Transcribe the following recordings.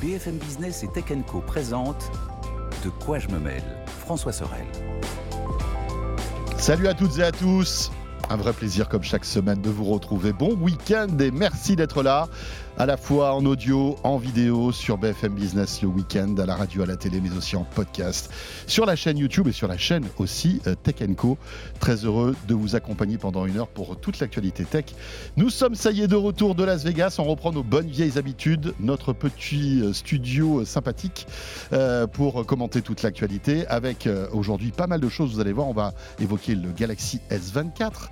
BFM Business et Tech Co présente De quoi je me mêle François Sorel. Salut à toutes et à tous. Un vrai plaisir comme chaque semaine de vous retrouver. Bon week-end et merci d'être là à la fois en audio, en vidéo, sur BFM Business le week-end, à la radio, à la télé, mais aussi en podcast, sur la chaîne YouTube et sur la chaîne aussi euh, Tech Co. Très heureux de vous accompagner pendant une heure pour toute l'actualité tech. Nous sommes, ça y est, de retour de Las Vegas. On reprend nos bonnes vieilles habitudes, notre petit euh, studio euh, sympathique pour commenter toute l'actualité avec aujourd'hui pas mal de choses. Vous allez voir, on va évoquer le Galaxy S24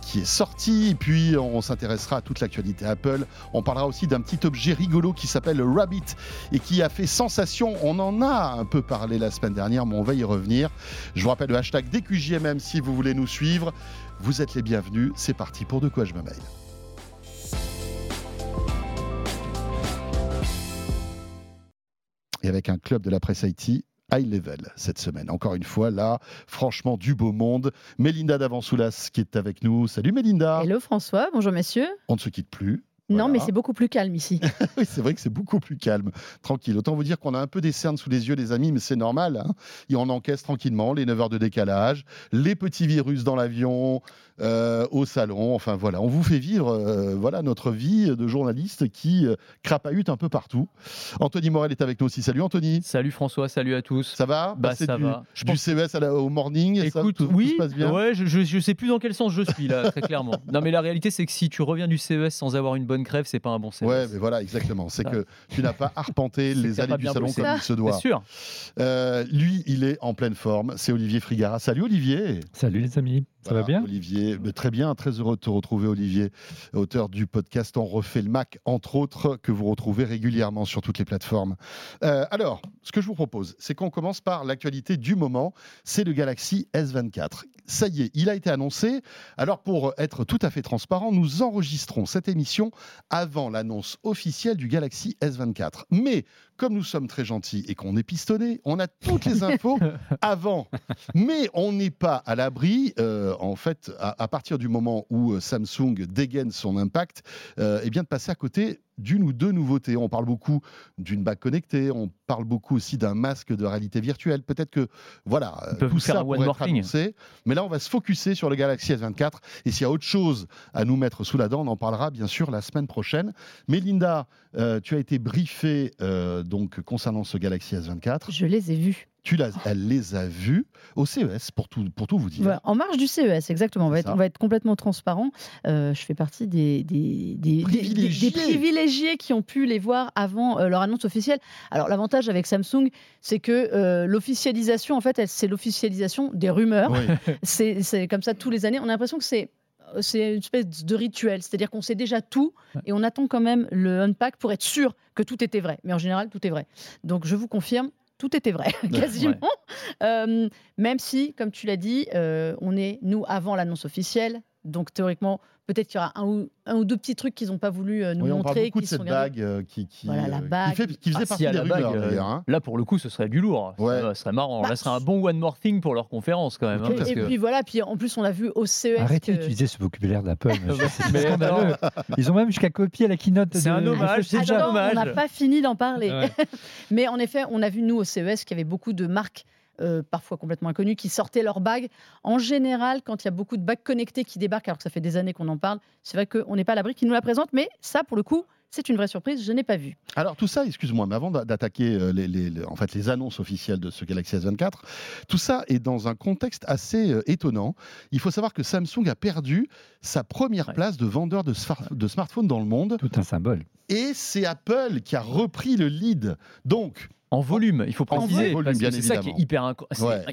qui est sorti, puis on s'intéressera à toute l'actualité Apple. On parlera aussi d'un petit objet rigolo qui s'appelle le Rabbit et qui a fait sensation. On en a un peu parlé la semaine dernière, mais on va y revenir. Je vous rappelle le hashtag DQJMM si vous voulez nous suivre. Vous êtes les bienvenus. C'est parti pour De quoi je me mail. Et avec un club de la presse IT high level cette semaine. Encore une fois, là, franchement, du beau monde. Mélinda Davansoulas qui est avec nous. Salut Mélinda. Hello François, bonjour messieurs. On ne se quitte plus. Non, mais c'est beaucoup plus calme ici. oui, c'est vrai que c'est beaucoup plus calme, tranquille. Autant vous dire qu'on a un peu des cernes sous les yeux, les amis, mais c'est normal. Hein. Et on encaisse tranquillement les 9 heures de décalage, les petits virus dans l'avion, euh, au salon. Enfin voilà, on vous fait vivre euh, voilà notre vie de journaliste qui euh, crapahute un peu partout. Anthony Morel est avec nous aussi. Salut Anthony. Salut François, salut à tous. Ça va? Bah ça va. Je du CES au morning. Écoute, ça, oui, se passe bien? Ouais, je, je, sais plus dans quel sens je suis là, très clairement. Non mais la réalité c'est que si tu reviens du CES sans avoir une bonne crève, c'est pas un bon CES. Ouais, mais voilà, exactement. C'est que tu n'as pas arpenté les allées du salon comme il se doit. Sûr. lui, il est en pleine forme. C'est Olivier Frigara. Salut Olivier. Salut les amis. Ça va bien Olivier, très bien, très heureux de te retrouver Olivier, auteur du podcast On refait le Mac, entre autres, que vous retrouvez régulièrement sur toutes les plateformes. Euh, alors, ce que je vous propose, c'est qu'on commence par l'actualité du moment, c'est le Galaxy S24. Ça y est, il a été annoncé. Alors pour être tout à fait transparent, nous enregistrons cette émission avant l'annonce officielle du Galaxy S24. Mais comme nous sommes très gentils et qu'on est pistonné, on a toutes les infos avant. Mais on n'est pas à l'abri, euh, en fait, à, partir du moment où euh, Samsung dégaine son impact, euh, eh bien de passer à côté d'une ou deux nouveautés. On parle beaucoup d'une bague connectée, on parle beaucoup aussi d'un masque de réalité virtuelle. Peut-être que voilà, tout ça pourrait être annoncé. Mais là, on va se focuser sur le Galaxy S24. Et s'il y a autre chose à nous mettre sous la dent, on en parlera bien sûr la semaine prochaine. Mais Linda, euh, tu as été briefée euh, donc concernant ce Galaxy S24. Je les ai vus tu elle les a vus au CES, pour tout, pour tout vous dire. en marge du CES, exactement. On va, être, on va être, complètement transparent. Euh, je fais partie des, des, des, privilégiés. des, privilégiés. qui ont pu les voir avant euh, leur annonce officielle. Alors, l'avantage avec Samsung, c'est que euh, l'officialisation, en fait, c'est l'officialisation des rumeurs. c'est comme ça tous les années. On a l'impression que c'est c'est une espèce de rituel, c'est-à-dire qu'on sait déjà tout et on attend quand même le unpack pour être sûr que tout était vrai. Mais en général, tout est vrai. Donc je vous confirme, tout était vrai, quasiment. Euh, même si, comme tu l'as dit, euh, on est, nous, avant l'annonce officielle. Donc, théoriquement, peut-être qu'il y aura un ou, un ou deux petits trucs qu'ils n'ont pas voulu euh, nous oui, on montrer. Parle beaucoup de cette bague qui, qui, voilà, la bague. qui, fait, qui faisait ah, partie si des rumeurs, bague, hein. Là, pour le coup, ce serait du lourd. Ouais. Ça, serait marrant. Bah, là, ce serait un bon one more thing pour leur conférence, quand même. Hein, et, puis voilà, puis en plus, on l'a vu au CES. Arrêtez d'utiliser ce vocabulaire d'Apple. Ils ont même jusqu'à copier la keynote. C'est un hommage. C'est déjà On n'a pas fini d'en parler. Mais en effet, on a vu, nous, au CES, qu'il y avait beaucoup de marques euh, parfois complètement inconnus, qui sortaient leurs bagues. En général, quand il y a beaucoup de bagues connectées qui débarquent, alors que ça fait des années qu'on en parle, c'est vrai qu'on n'est pas à l'abri qu'ils nous la présentent, mais ça, pour le coup, c'est une vraie surprise, je n'ai pas vu. Alors tout ça, excuse-moi, mais avant d'attaquer euh, les, en fait, les annonces officielles de ce Galaxy S24, tout ça est dans un contexte assez euh, étonnant. Il faut savoir que Samsung a perdu sa première place de vendeur de, de smartphones dans le monde. Tout un symbole. Et c'est Apple qui a repris le lead. Donc, en volume, il faut préciser, c'est ça qui est hyper,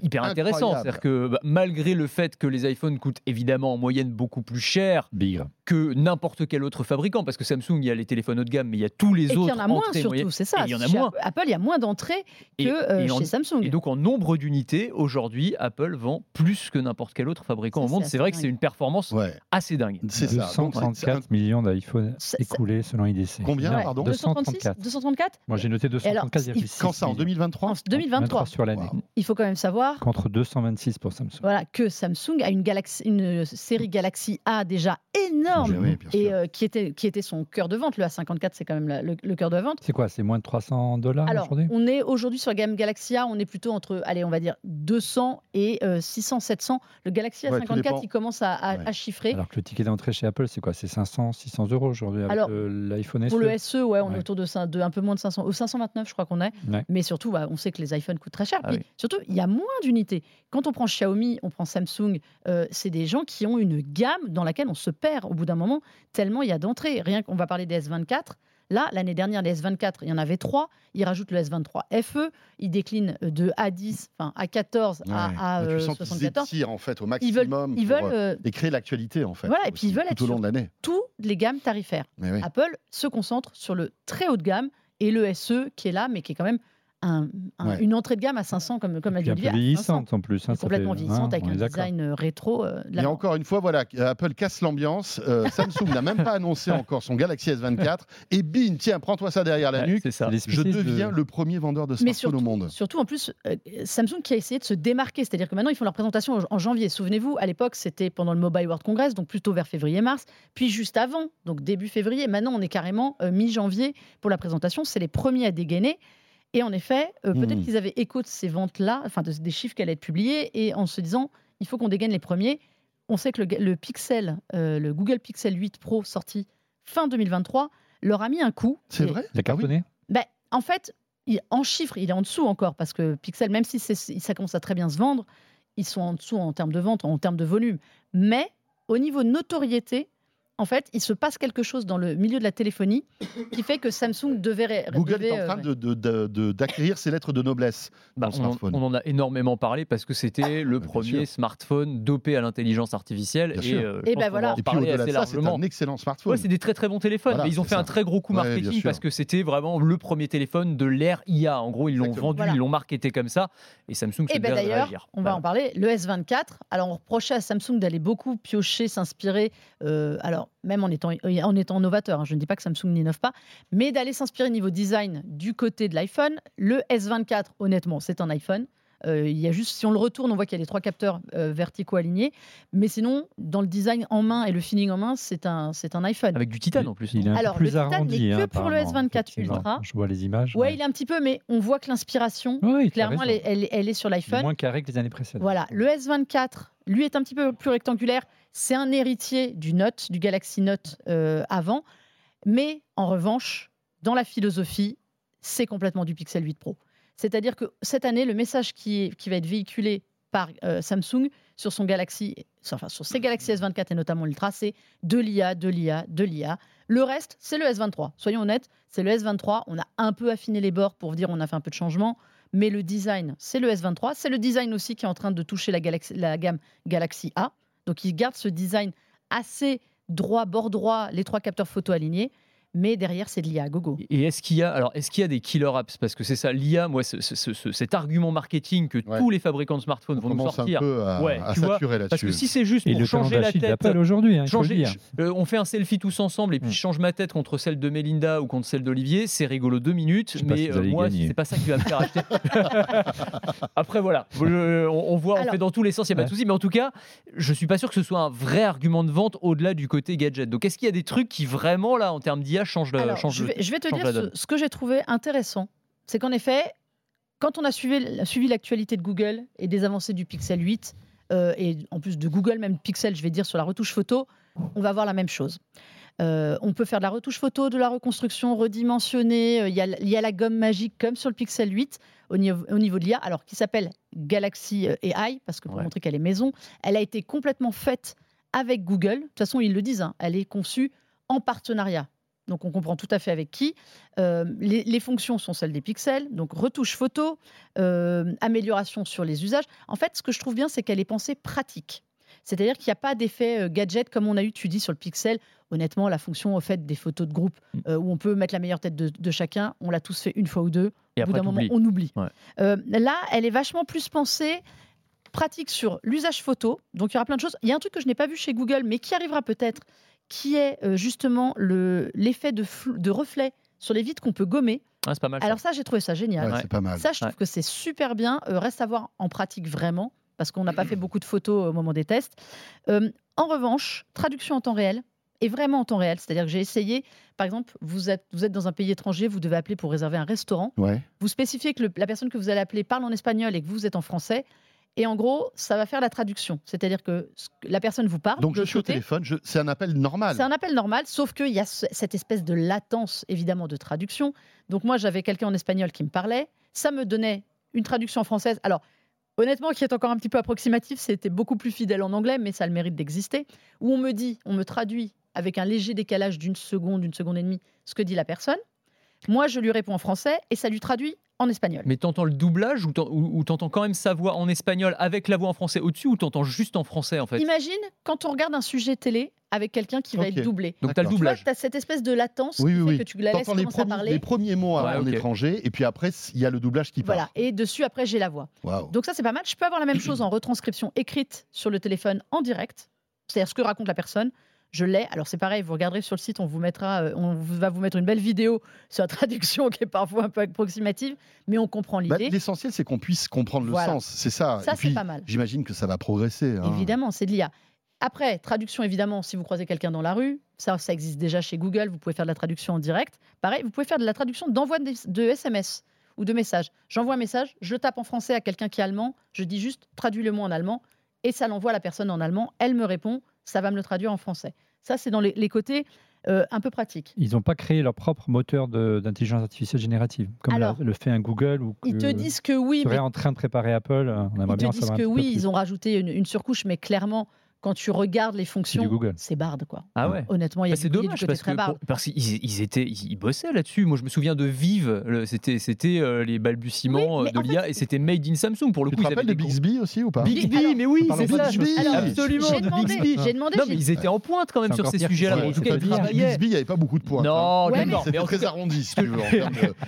hyper intéressant. C'est-à-dire que bah, malgré le fait que les iPhones coûtent évidemment en moyenne beaucoup plus cher, Bigre que n'importe quel autre fabricant, parce que Samsung, il y a les téléphones haut de gamme, mais il y a tous les et autres. Il y en a moins surtout, c'est ça. il y en a moins. Apple, il y a moins d'entrées que euh, chez Samsung. Et donc en nombre d'unités, aujourd'hui, Apple vend plus que n'importe quel autre fabricant au monde. C'est vrai que c'est une performance assez dingue. C'est ça. 234 millions d'iPhone écoulés selon IDC. Combien, pardon 234. 234 Moi j'ai noté 234,6. Quand ça, en 2023 En 2023. sur l'année. Il faut quand même savoir. Contre 226 pour Samsung. Voilà, que Samsung a une, Galaxy, une série Galaxy A déjà énorme oui, et euh, qui, était, qui était son cœur de vente. Le A54, c'est quand même la, le, le, cœur de vente. C'est quoi C'est moins de 300 dollars aujourd'hui? On est aujourd'hui sur la gamme Galaxy A, on est plutôt entre, allez, on va dire 200 et euh, 600, 700. Le Galaxy A54, ouais, il commence à, à, ouais. à, chiffrer. Alors que le ticket d'entrée chez Apple, c'est quoi? C'est 500, 600 euros aujourd'hui avec l'iPhone SE Pour le SE, ouais, on ouais. est autour de, de, un peu moins de 500, au 529, je crois qu'on est. Mais surtout, bah, on sait que les iPhones coûtent très cher. Ah Puis, oui. Surtout, il y a moins d'unités. Quand on prend Xiaomi, on prend Samsung, euh, c'est des gens qui ont une gamme dans laquelle on se perd au bout d'un moment, tellement il y a d'entrées. Rien qu'on va parler des S24. Là, l'année dernière, les S24, il y en avait trois. Ils rajoutent le S23 FE. Ils déclinent de A10, enfin A14 ouais. à, à tu euh, sens 74. Ils en fait au maximum ils veulent, ils veulent euh, et créer l'actualité en fait. Voilà, et puis ils veulent tout être au long de l'année. Toutes les gammes tarifaires. Oui. Apple se concentre sur le très haut de gamme et le SE qui est là, mais qui est quand même un, un, ouais. une entrée de gamme à 500, comme, comme a dit Olivier. vieillissante en plus. Hein, complètement fait... vieillissante, ah, avec un design rétro. Euh, Et encore une fois, voilà, Apple casse l'ambiance. Euh, Samsung n'a même pas annoncé encore son Galaxy S24. Et bing, tiens, prends-toi ça derrière la ouais, nuque. Ça. Je deviens de... le premier vendeur de smartphones surtout, au monde. Surtout, en plus, euh, Samsung qui a essayé de se démarquer. C'est-à-dire que maintenant, ils font leur présentation en janvier. Souvenez-vous, à l'époque, c'était pendant le Mobile World Congress, donc plutôt vers février-mars. Puis juste avant, donc début février. Maintenant, on est carrément euh, mi-janvier pour la présentation. C'est les premiers à dégainer. Et en effet, euh, peut-être mmh. qu'ils avaient écho de ces ventes-là, enfin de, des chiffres qui allaient être publiés, et en se disant, il faut qu'on dégaine les premiers. On sait que le, le Pixel, euh, le Google Pixel 8 Pro sorti fin 2023, leur a mis un coup. C'est vrai? Il a cartonné? Ben, En fait, il, en chiffres, il est en dessous encore, parce que Pixel, même si ça commence à très bien se vendre, ils sont en dessous en termes de vente, en termes de volume. Mais au niveau notoriété, en fait, il se passe quelque chose dans le milieu de la téléphonie qui fait que Samsung devait. Google devait, est en train euh, d'acquérir ses lettres de noblesse. Bah, on, on, en a énormément parlé parce que c'était le bah, premier smartphone dopé à l'intelligence artificielle. Bien et, euh, et ben voilà. Et puis au-delà de ça, c'est un excellent smartphone. Ouais, c'est des très très bons téléphones. Voilà, mais ils ont fait ça. un très gros coup Ouais, marketing parce que c'était vraiment le premier téléphone de l'ère IA. En gros, ils l'ont Exactement. vendu, Voilà. ils l'ont marketé comme ça. Et Samsung se Et devait d'ailleurs, réagir. on va en parler. Le S24. Alors, on reprochait à Samsung d'aller beaucoup piocher, s'inspirer. euh, alors, même en étant, en étant novateur, hein, je ne dis pas que Samsung n'innove pas, mais d'aller s'inspirer niveau design du côté de l'iPhone. Le S24, honnêtement, c'est un iPhone. Euh, il y a juste, si on le retourne, on voit qu'il y a les trois capteurs euh, verticaux alignés. Mais sinon, dans le design en main et le feeling en main, c'est un, c'est un iPhone. Avec du titane en plus. Il est un Alors, peu le plus titane arrondi. n'est que hein, pour le apparemment, S24 effectivement. Ultra. Je vois les images. Ouais, il est un petit peu, mais on voit que l'inspiration, Oui, as clairement, elle elle est- elle est sur Il est l'iPhone. moins carré que les années précédentes. Voilà, le S24, lui, est un petit peu plus rectangulaire. C'est un héritier du Note, du Galaxy Note euh, avant. Mais en revanche, dans la philosophie, c'est complètement du Pixel 8 Pro. C'est-à-dire que cette année, le message qui, est- qui va être véhiculé par euh, Samsung sur son Galaxy, enfin sur ses Galaxy S24 et notamment l'Ultra, c'est de l'IA, de l'IA, de l'IA. Le reste, c'est le S23. Soyons honnêtes, c'est le S23. On a un peu affiné les bords pour dire on a fait un peu de changement, mais le design, c'est le S23. C'est le design aussi qui est en train de toucher la, gamme Galaxy A. Donc il garde ce design assez droit, bord droit, les trois capteurs photo alignés, mais derrière c'est de l'IA à gogo. Et est-ce qu'il y a alors est-ce qu'il y a des killer apps? Parce que c'est ça l'IA moi ce- ce- ce- cet argument marketing que Ouais. tous les fabricants de smartphones On vont nous commence un sortir peu à, Ouais, à tu vois, parce que si c'est juste Et pour le changer la tête aujourd'hui, hein, euh, on fait un selfie tous ensemble et puis Mm. je change ma tête contre celle de Melinda ou contre celle d'Olivier, c'est rigolo deux minutes, mais si euh, moi gagner. c'est pas ça qui va me faire acheter. Après voilà, Je- on, on voit, on fait dans tous les sens, il n'y a pas de souci, mais en tout cas, je suis pas sûr que ce soit un vrai argument de vente au-delà du côté gadget. Donc est-ce qu'il y a des trucs qui vraiment là en termes d'IA Alors, changent je, vais, je vais te change dire ce, que j'ai trouvé intéressant. C'est qu'en effet, quand on a suivi, suivi l'actualité de Google et des avancées du Pixel 8, euh, et en plus de Google, même Pixel, je vais dire, sur la retouche photo, on va voir la même chose. Euh, on peut faire de la retouche photo, de la reconstruction redimensionnée. euh, Il y, a, il y a la gomme magique comme sur le Pixel 8 au niveau, au niveau de l'IA, alors qui s'appelle Galaxy AI, parce que pour Ouais. montrer qu'elle est maison, elle a été complètement faite avec Google. De toute façon, ils le disent, hein, elle est conçue en partenariat. Donc on comprend tout à fait avec qui. Euh, les, les fonctions sont celles des pixels, donc retouche photo, euh, amélioration sur les usages. En fait, ce que je trouve bien, c'est qu'elle est pensée pratique. C'est-à-dire qu'il n'y a pas d'effet gadget comme on a eu, tu dis, sur le Pixel. Honnêtement, la fonction au fait des photos de groupe mm. où on peut mettre la meilleure tête de, chacun, on l'a tous fait une fois ou deux. Et au bout d'un moment, on oublie. là, elle est vachement plus pensée pratique sur l'usage photo. Donc il y aura plein de choses. Il y a un truc que je n'ai pas vu chez Google, mais qui arrivera peut-être, qui est justement l'effet de, de reflet sur les vitres qu'on peut gommer. Ah, pas mal, Alors ça, j'ai trouvé ça génial. c'est pas mal. Ça, je trouve que c'est super bien. reste à voir en pratique vraiment parce qu'on n'a pas fait beaucoup de photos au moment des tests. Euh, en revanche, traduction en temps réel, et vraiment en temps réel. C'est-à-dire que j'ai essayé, par exemple, vous êtes, vous êtes dans un pays étranger, vous devez appeler pour réserver un restaurant. Vous spécifiez que la personne que vous allez appeler parle en espagnol et que vous êtes en français. Et en gros, ça va faire la traduction. C'est-à-dire que la personne vous parle. Donc je suis au téléphone, c'est un appel normal. C'est un appel normal, sauf qu'il y a cette espèce de latence, évidemment, de traduction. Donc moi, j'avais quelqu'un en espagnol qui me parlait. Ça me donnait une traduction française. Alors, honnêtement, qui est encore un petit peu approximatif, c'était beaucoup plus fidèle en anglais, mais ça a le mérite d'exister, où on me dit, on me traduit avec un léger décalage d'une seconde, d'une seconde et demie, ce que dit la personne. Moi, je lui réponds en français et ça lui traduit en espagnol. Mais t'entends le doublage ou t'entends quand même sa voix en espagnol avec la voix en français au-dessus ou t'entends juste en français en fait? Imagine quand on regarde un sujet télé avec quelqu'un qui va être doublé. Donc t'as le doublage. Tu as cette espèce de latence qui fait que tu la laisses les, à parler. les premiers mots en étranger et puis après il y a le doublage qui part. Voilà, et dessus après j'ai la voix. Donc ça c'est pas mal. Je peux avoir la même chose en retranscription écrite sur le téléphone en direct. C'est-à-dire ce que raconte la personne je l'ai. Alors c'est pareil, vous regarderez sur le site, on vous mettra, euh, on va vous mettre une belle vidéo sur la traduction qui est parfois un peu approximative, mais on comprend bah, l'idée. L'essentiel, c'est qu'on puisse comprendre le sens. C'est ça. Ça, c'est pas mal. J'imagine que ça va progresser. Hein. Évidemment, c'est de l'IA. Après, traduction, évidemment, si vous croisez quelqu'un dans la rue, ça, ça existe déjà chez Google, vous pouvez faire de la traduction en direct. Pareil, vous pouvez faire de la traduction d'envoi de, SMS ou de message. J'envoie un message, je tape en français à quelqu'un qui est allemand, je dis juste traduis le mot en allemand, et ça l'envoie à la personne en allemand, elle me répond, ça va me le traduire en français. Ça, c'est dans les, côtés euh, un peu pratiques. Ils n'ont pas créé leur propre moteur d'intelligence artificielle générative, comme le fait un Google ou Ils te disent que oui. mais... en train de préparer Apple. On aimerait ils te disent que oui, ils ont rajouté une, surcouche, mais clairement, quand tu regardes les fonctions, c'est Bard quoi. Ah ouais. Honnêtement, il y a bah, c'est dommage parce que parce qu'ils ils étaient ils bossaient là-dessus. Moi, je me souviens de Vive, c'était c'était euh, les balbutiements euh, de l'IA et c'était made in Samsung pour le tu coup. Tu te rappelles de Bixby aussi ou pas Bixby, mais oui, c'est ça. absolument. J'ai demandé, j'ai demandé. Non, mais ils étaient en pointe quand même sur ces sujets-là. En tout cas, ils travaillaient. Bixby, il n'y avait pas beaucoup de points. Non, d'accord. C'était très arrondi, si tu veux.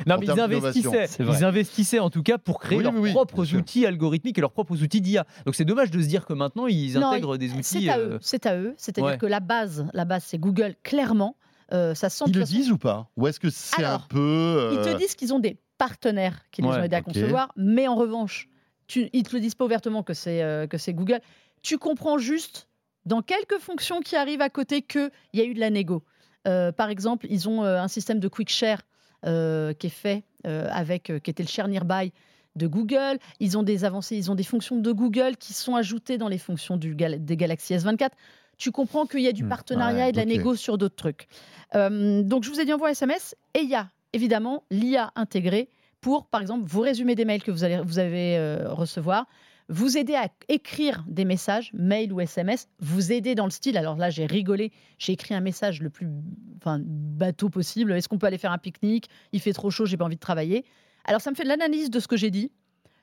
Non, mais ils investissaient. Ils investissaient en tout cas pour créer leurs propres outils algorithmiques et leurs propres outils d'IA. Donc c'est dommage de se dire que maintenant ils intègrent des outils à eux. C'est-à-dire que la base, la base, c'est Google, clairement. Euh, ça sent ils le disent ou pas? Ou est-ce que c'est un peu. Euh, ils te disent qu'ils ont des partenaires qui les ont aidés à concevoir, mais en revanche, tu, ils ne te le disent pas ouvertement que c'est euh, que c'est Google. Tu comprends juste dans quelques fonctions qui arrivent à côté qu'il y a eu de la négo. par exemple, ils ont un système de quick share qui est fait avec, qui était le share nearby de Google. Ils ont des avancées, ils ont des fonctions de Google qui sont ajoutées dans les fonctions du, des Galaxy S24. Tu comprends qu'il y a du hmm. partenariat et de la négo sur d'autres trucs. Euh, donc, je vous ai dit envoie SMS et il y a évidemment l'IA intégrée pour, par exemple, vous résumer des mails que vous allez vous avez euh, recevoir, vous aider à écrire des messages, mail ou SMS, vous aider dans le style. Alors là, j'ai rigolé, j'ai écrit un message le plus enfin, bateau possible. Est-ce qu'on peut aller faire un pique-nique? Il fait trop chaud, j'ai pas envie de travailler. Alors ça me fait de l'analyse de ce que j'ai dit.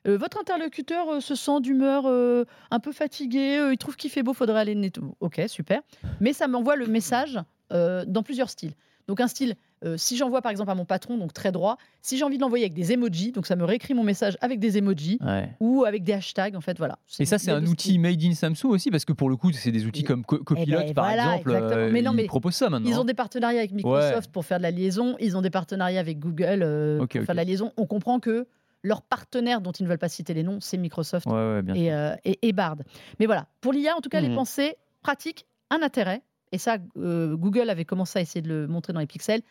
Euh, votre interlocuteur euh, se sent d'humeur euh, un peu fatigué, il trouve qu'il fait beau, faudrait aller nettoyer. Ok, super. Mais ça m'envoie le message dans plusieurs styles. Donc un style, si j'envoie par exemple à mon patron, donc très droit, si j'ai envie de l'envoyer avec des emojis, donc ça me réécrit mon message avec des emojis ou avec des hashtags, en fait, voilà. Et ça, c'est un outil made in Samsung aussi, parce que pour le coup, c'est des outils comme Copilot, eh ben, par exemple, mais non, ils proposent ça maintenant. Ils ont des partenariats avec Microsoft pour faire de la liaison, ils ont des partenariats avec Google pour faire de la liaison. On comprend que leur partenaire, dont ils ne veulent pas citer les noms, c'est Microsoft euh, et, Bard. Mais voilà, pour l'IA, en tout cas, les mhm. pensées pratiques, un intérêt. Et ça, euh, Google avait commencé à essayer de le montrer dans les pixels.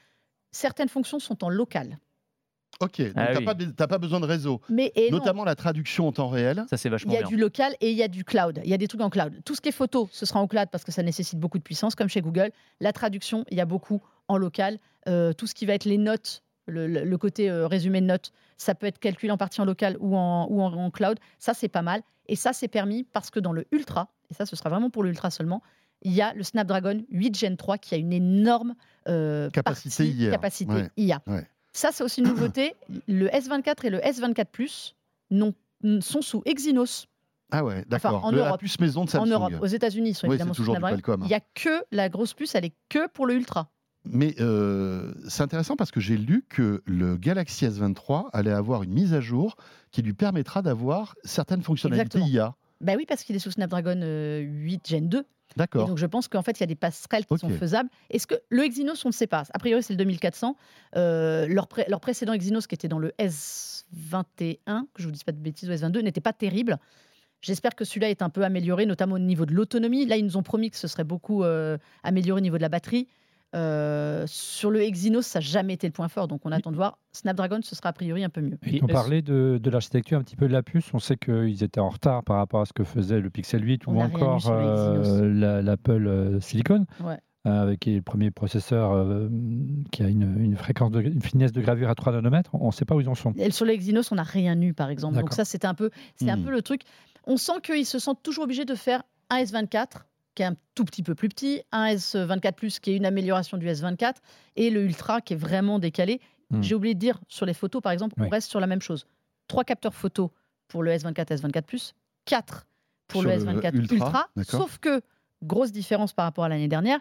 Certaines fonctions sont en local. Ok, donc ah tu n'as pas, besoin de réseau. Mais, Notamment la traduction en temps réel. Ça, c'est vachement Il y a du local et il y a du cloud. Il y a des trucs en cloud. Tout ce qui est photo, ce sera en cloud parce que ça nécessite beaucoup de puissance, comme chez Google. La traduction, il y a beaucoup en local. Euh, tout ce qui va être les notes, le, côté résumé de notes, ça peut être calculé en partie en local ou en, ou en, cloud. Ça, c'est pas mal. Et ça, c'est permis parce que dans le Ultra, et ça, ce sera vraiment pour le Ultra seulement, il y a le Snapdragon 8 Gen 3 qui a une énorme euh, capacité, IA. capacité IA. Ça, c'est aussi une nouveauté. Le S24 et le S24 Plus sont sous Exynos Ah ouais, d'accord. en Europe, la puce maison de Samsung. En Europe, aux États-Unis, ils sont évidemment toujours du Qualcomm. Il n'y a que la grosse puce, elle est que pour le Ultra. Mais euh, c'est intéressant parce que j'ai lu que le Galaxy S23 allait avoir une mise à jour qui lui permettra d'avoir certaines fonctionnalités IA. Bah oui, parce qu'il est sous Snapdragon 8 euh, Gen 2. D'accord. Donc je pense qu'en fait, il y a des passerelles qui sont faisables. Est-ce que le Exynos, on ne sait pas? A priori, c'est le 2400. Euh, leur, leur, précédent Exynos, qui était dans le S21, que je vous dise pas de bêtises, ou S22, n'était pas terrible. J'espère que celui-là est un peu amélioré, notamment au niveau de l'autonomie. Là, ils nous ont promis que ce serait beaucoup amélioré au niveau de la batterie. Euh, sur le Exynos, ça n'a jamais été le point fort, donc on attend de voir. Snapdragon, ce sera a priori un peu mieux. Et on parlait de, de l'architecture un petit peu de la puce. On sait qu'ils étaient en retard par rapport à ce que faisait le Pixel 8 ou encore euh, l'Apple euh, Silicon. avec le premier processeur qui a une, fréquence de, une finesse de gravure à 3 nanomètres, on ne sait pas où ils en sont. Et sur les Exynos, on n'a rien eu, par exemple. Donc ça, c'est un peu, c'est un hmm. peu le truc. On sent qu'ils se sentent toujours obligés de faire un S24 qui est un tout petit peu plus petit, un S24 Plus qui est une amélioration du S24 et le Ultra qui est vraiment décalé. Hmm. J'ai oublié de dire sur les photos par exemple, on reste sur la même chose. Trois capteurs photos pour le S24 S24 Plus, quatre pour le S24 Ultra, sauf que grosse différence par rapport à l'année dernière,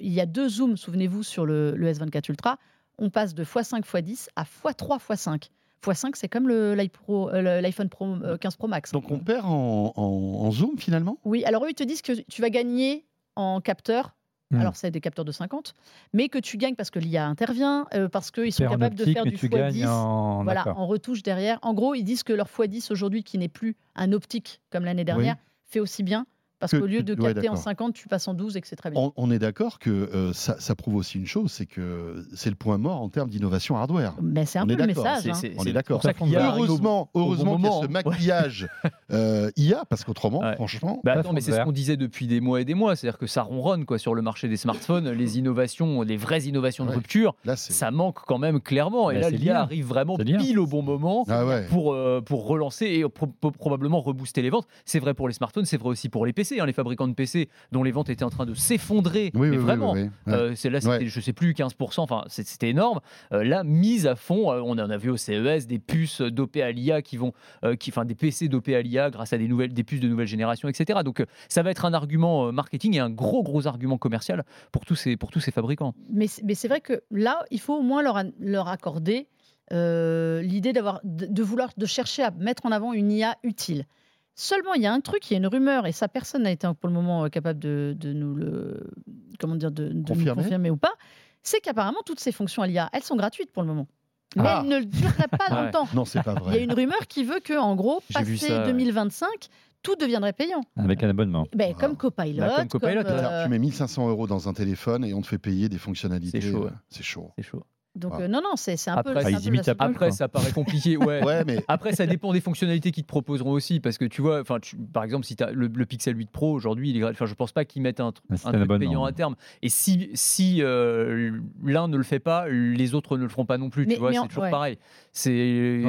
il y a deux zooms, souvenez-vous, sur le, le S24 Ultra, on passe de x5 x10 à x3 x5 x5, c'est comme euh, l'iPhone Pro, 15 euh, Pro Max. Donc on perd en, zoom finalement? Oui, alors eux, ils te disent que tu vas gagner en capteur. Hmm. Alors, c'est des capteurs de 50, mais que tu gagnes parce que l'IA intervient, euh, parce qu'ils sont capables de faire du x10 en... Voilà, en retouche derrière. En gros, ils disent que leur x10 aujourd'hui, qui n'est plus un optique comme l'année dernière, fait aussi bien parce qu'au lieu de capter en 50, tu passes en 12 et que c'est très bien. On, est d'accord que euh, ça, prouve aussi une chose, c'est que c'est le point mort en termes d'innovation hardware. Mais c'est un peu le message. Hein. on est d'accord. Heureusement, heureusement qu'il y a ce maquillage euh, IA, parce qu'autrement, franchement. Bah attends, mais c'est ce qu'on disait depuis des mois et des mois, c'est-à-dire que ça ronronne quoi sur le marché des smartphones, les innovations, les vraies innovations de rupture, ça manque quand même clairement. Et bah, là, l'IA arrive vraiment pile au bon moment ah pour euh, pour relancer et probablement rebooster les ventes. C'est vrai pour les smartphones, c'est vrai aussi pour les PC. Hein, les fabricants de PC dont les ventes étaient en train de s'effondrer. mais vraiment, euh, c'est là, c'était, je sais plus, 15%, enfin, c'était énorme. Euh, là, mise à fond, euh, on en a vu au CES des puces dopées à l'IA qui vont, qui, enfin, des PC dopés à l'IA grâce à des, nouvelles, des puces de nouvelle génération, etc. Donc, ça va être un argument marketing et un gros, gros argument commercial pour tous ces, pour tous ces fabricants. Mais, mais c'est vrai que là, il faut au moins leur, leur accorder l'idée d'avoir de, vouloir de chercher à mettre en avant une IA utile. Seulement, il y a un truc, il y a une rumeur, et ça, personne n'a été pour le moment euh, capable de, nous le comment dire, de, confirmer. ou pas. C'est qu'apparemment, toutes ces fonctions à l'IA, elles sont gratuites pour le moment. Mais ah. elles ne dureraient pas longtemps. Non, c'est pas vrai. Il y a une rumeur qui veut que, en gros, passé 2025, tout deviendrait payant. Avec un abonnement. Ben, comme Copilot. Bah, comme euh, Tu mets 1500 euros dans un téléphone et on te fait payer des fonctionnalités. C'est chaud. C'est chaud. C'est chaud. Donc euh, non, non, c'est un après, peu. Ça, après, ça paraît compliqué. Ouais. mais... Après, ça dépend des fonctionnalités qu'ils te proposeront aussi, parce que tu vois, enfin, par exemple, si tu as le, Pixel 8 Pro aujourd'hui, il est, enfin, je pense pas qu'ils mettent un, un truc payant à terme. Et si, si euh, l'un ne le fait pas, les autres ne le feront pas non plus. tu vois, c'est toujours pareil. C'est,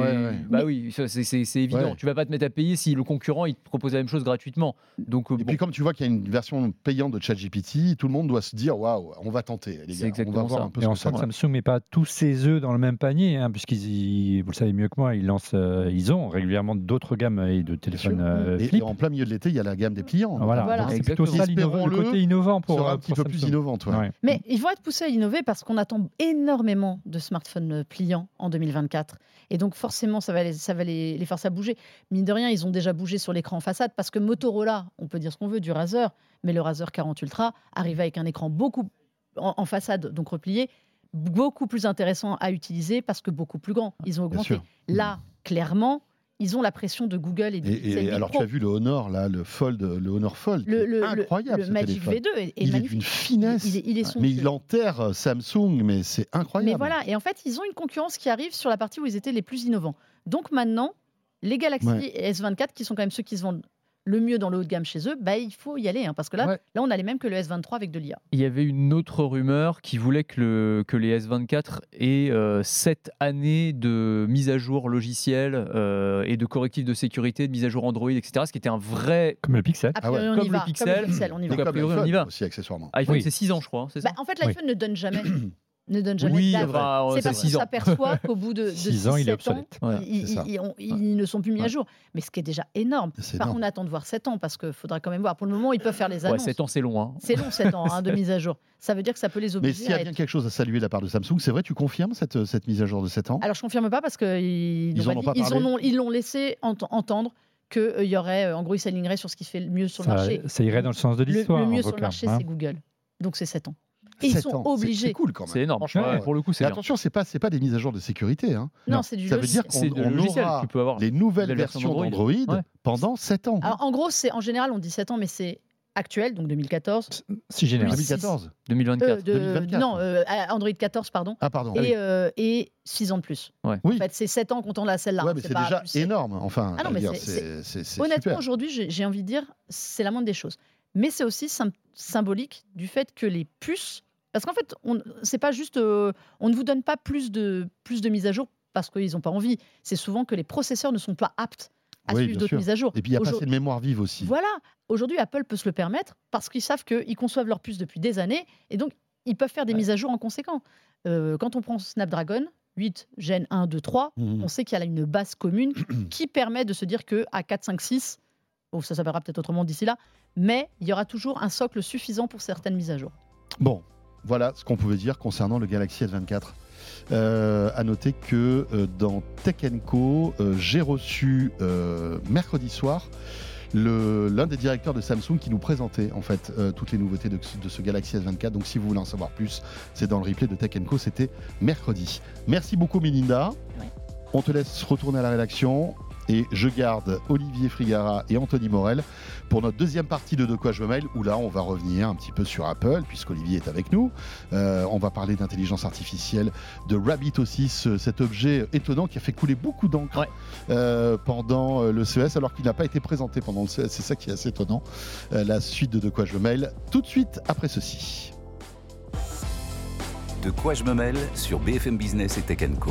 bah oui, c'est évident. Tu vas pas te mettre à payer si le concurrent il te propose la même chose gratuitement. Donc, et puis comme tu vois qu'il y a une version payante de ChatGPT, tout le monde doit se dire waouh, on va tenter. Les gars, on va voir un peu. Et sent que Samsung met pas tous ses œufs dans le même panier, hein, puisqu'ils, vous le savez mieux que moi, ils lancent, euh, ils ont régulièrement d'autres gammes et de téléphones euh, et, en plein milieu de l'été, il y a la gamme des pliants. Voilà, c'est plutôt ça le côté innovant pour sera un euh, petit peu plus innovant. Mais ils vont être poussés à innover parce qu'on attend énormément de smartphones pliants en 2024. Et donc forcément, ça va, les, ça va les, les forcer à bouger. Mine de rien, ils ont déjà bougé sur l'écran façade parce que Motorola, on peut dire ce qu'on veut du Razer, mais le Razer 40 Ultra arrive avec un écran beaucoup en façade, donc replié, beaucoup plus intéressant à utiliser parce que beaucoup plus grand. Ils ont augmenté. Là, clairement, ils ont la pression de Google et de et, alors tu as vu le Honor là, le Fold, le Honor Fold, le, incroyable. Le, Magic V2 est, il est d'une finesse. Il est, mais il enterre euh, Samsung, mais c'est incroyable. Mais voilà, et en fait ils ont une concurrence qui arrive sur la partie où ils étaient les plus innovants. Donc maintenant, les Galaxy S24 qui sont quand même ceux qui se vendent le mieux dans le haut de gamme chez eux, bah, il faut y aller. Hein, parce que là, là, on a les mêmes que le S23 avec de l'IA. Il y avait une autre rumeur qui voulait que, le, que les S24 aient euh, 7 années de mise à jour logicielle euh, et de correctifs de sécurité, de mise à jour Android, etc. Ce qui était un vrai. Comme le Pixel. Ah ouais. comme, le Pixel. on y va. Donc, a priori, on y va. Aussi, accessoirement. iPhone, c'est 6 ans, je crois. Bah, en fait, l'iPhone ne donne jamais. ne donne jamais oui, de date. Enfin, c'est parce qu'on s'aperçoit qu'au bout de, 6 ans, il est obsolète. Ans, ils, ne sont plus mis à jour. Mais ce qui est déjà énorme. on attend de voir 7 ans parce qu'il faudra quand même voir. Pour le moment, ils peuvent faire les annonces. 7 ans, c'est long. Hein. C'est long, 7 ans hein, de mise à jour. Ça veut dire que ça peut les obliger. Mais s'il y a bien quelque chose à saluer de la part de Samsung, c'est vrai, tu confirmes cette, cette mise à jour de 7 ans? Alors, je ne confirme pas parce qu'ils ils l'ont laissé entendre qu'il euh, y aurait, euh, en gros, ils s'aligneraient sur ce qui fait le mieux sur le marché. Ça irait dans le sens de l'histoire. Le, mieux sur le marché, c'est Google. Donc c'est 7 ans. Et ils sont obligés. C'est cool quand même. C'est énorme. pour le coup, c'est. Attention, c'est pas c'est pas des mises à jour de sécurité. Hein. Non, c'est du. Ça veut dire qu'on aura avoir les nouvelles versions d'Android pendant 7 ans. Alors en gros, c'est en général on dit 7 ans, mais c'est actuel, donc 2014. Si général. 2014 2024. Euh, non, euh, Android 14, pardon. Ah, pardon. Et, euh, et 6 ans de plus. Ouais. Oui. En fait, c'est 7 ans comptant la celle-là. Ouais, mais c'est déjà énorme. Enfin, ah non, mais c'est, honnêtement, aujourd'hui, j'ai envie de dire, c'est la moindre des choses. Mais c'est aussi symbolique du fait que les puces. Parce qu'en fait, c'est pas juste. on ne vous donne pas plus de, plus de mises à jour parce qu'ils n'ont pas envie. C'est souvent que les processeurs ne sont pas aptes à suivre d'autres mises à jour. Et puis il y a pas assez de mémoire vive aussi. Voilà. Aujourd'hui, Apple peut se le permettre parce qu'ils savent qu'ils conçoivent leurs puces depuis des années et donc ils peuvent faire des mises à jour en conséquence. Euh, quand on prend Snapdragon 8, Gen 1, 2, 3, on sait qu'il y a une base commune qui permet de se dire que à 4, 5, 6, ça s'appellera peut-être autrement d'ici là, mais il y aura toujours un socle suffisant pour certaines mises à jour. Bon, voilà ce qu'on pouvait dire concernant le Galaxy S24. Euh, à noter que euh, dans Tech Co, euh, j'ai reçu mercredi soir l'un des directeurs de Samsung qui nous présentait en fait euh, toutes les nouveautés de, ce Galaxy S24. Donc si vous voulez en savoir plus, c'est dans le replay de Tech Co. C'était mercredi. Merci beaucoup Melinda. On te laisse retourner à la rédaction et je garde Olivier Frigara et Anthony Morel pour notre deuxième partie de De quoi je me mail, où là on va revenir un petit peu sur Apple, puisqu'Olivier est avec nous. Euh, on va parler d'intelligence artificielle, de Rabbit aussi, cet objet étonnant qui a fait couler beaucoup d'encre euh, pendant euh, le CES, alors qu'il n'a pas été présenté pendant le CES. C'est ça qui est assez étonnant. la suite de De quoi je me mail, tout de suite après ceci. De quoi je me mêle sur BFM Business et Tech Co.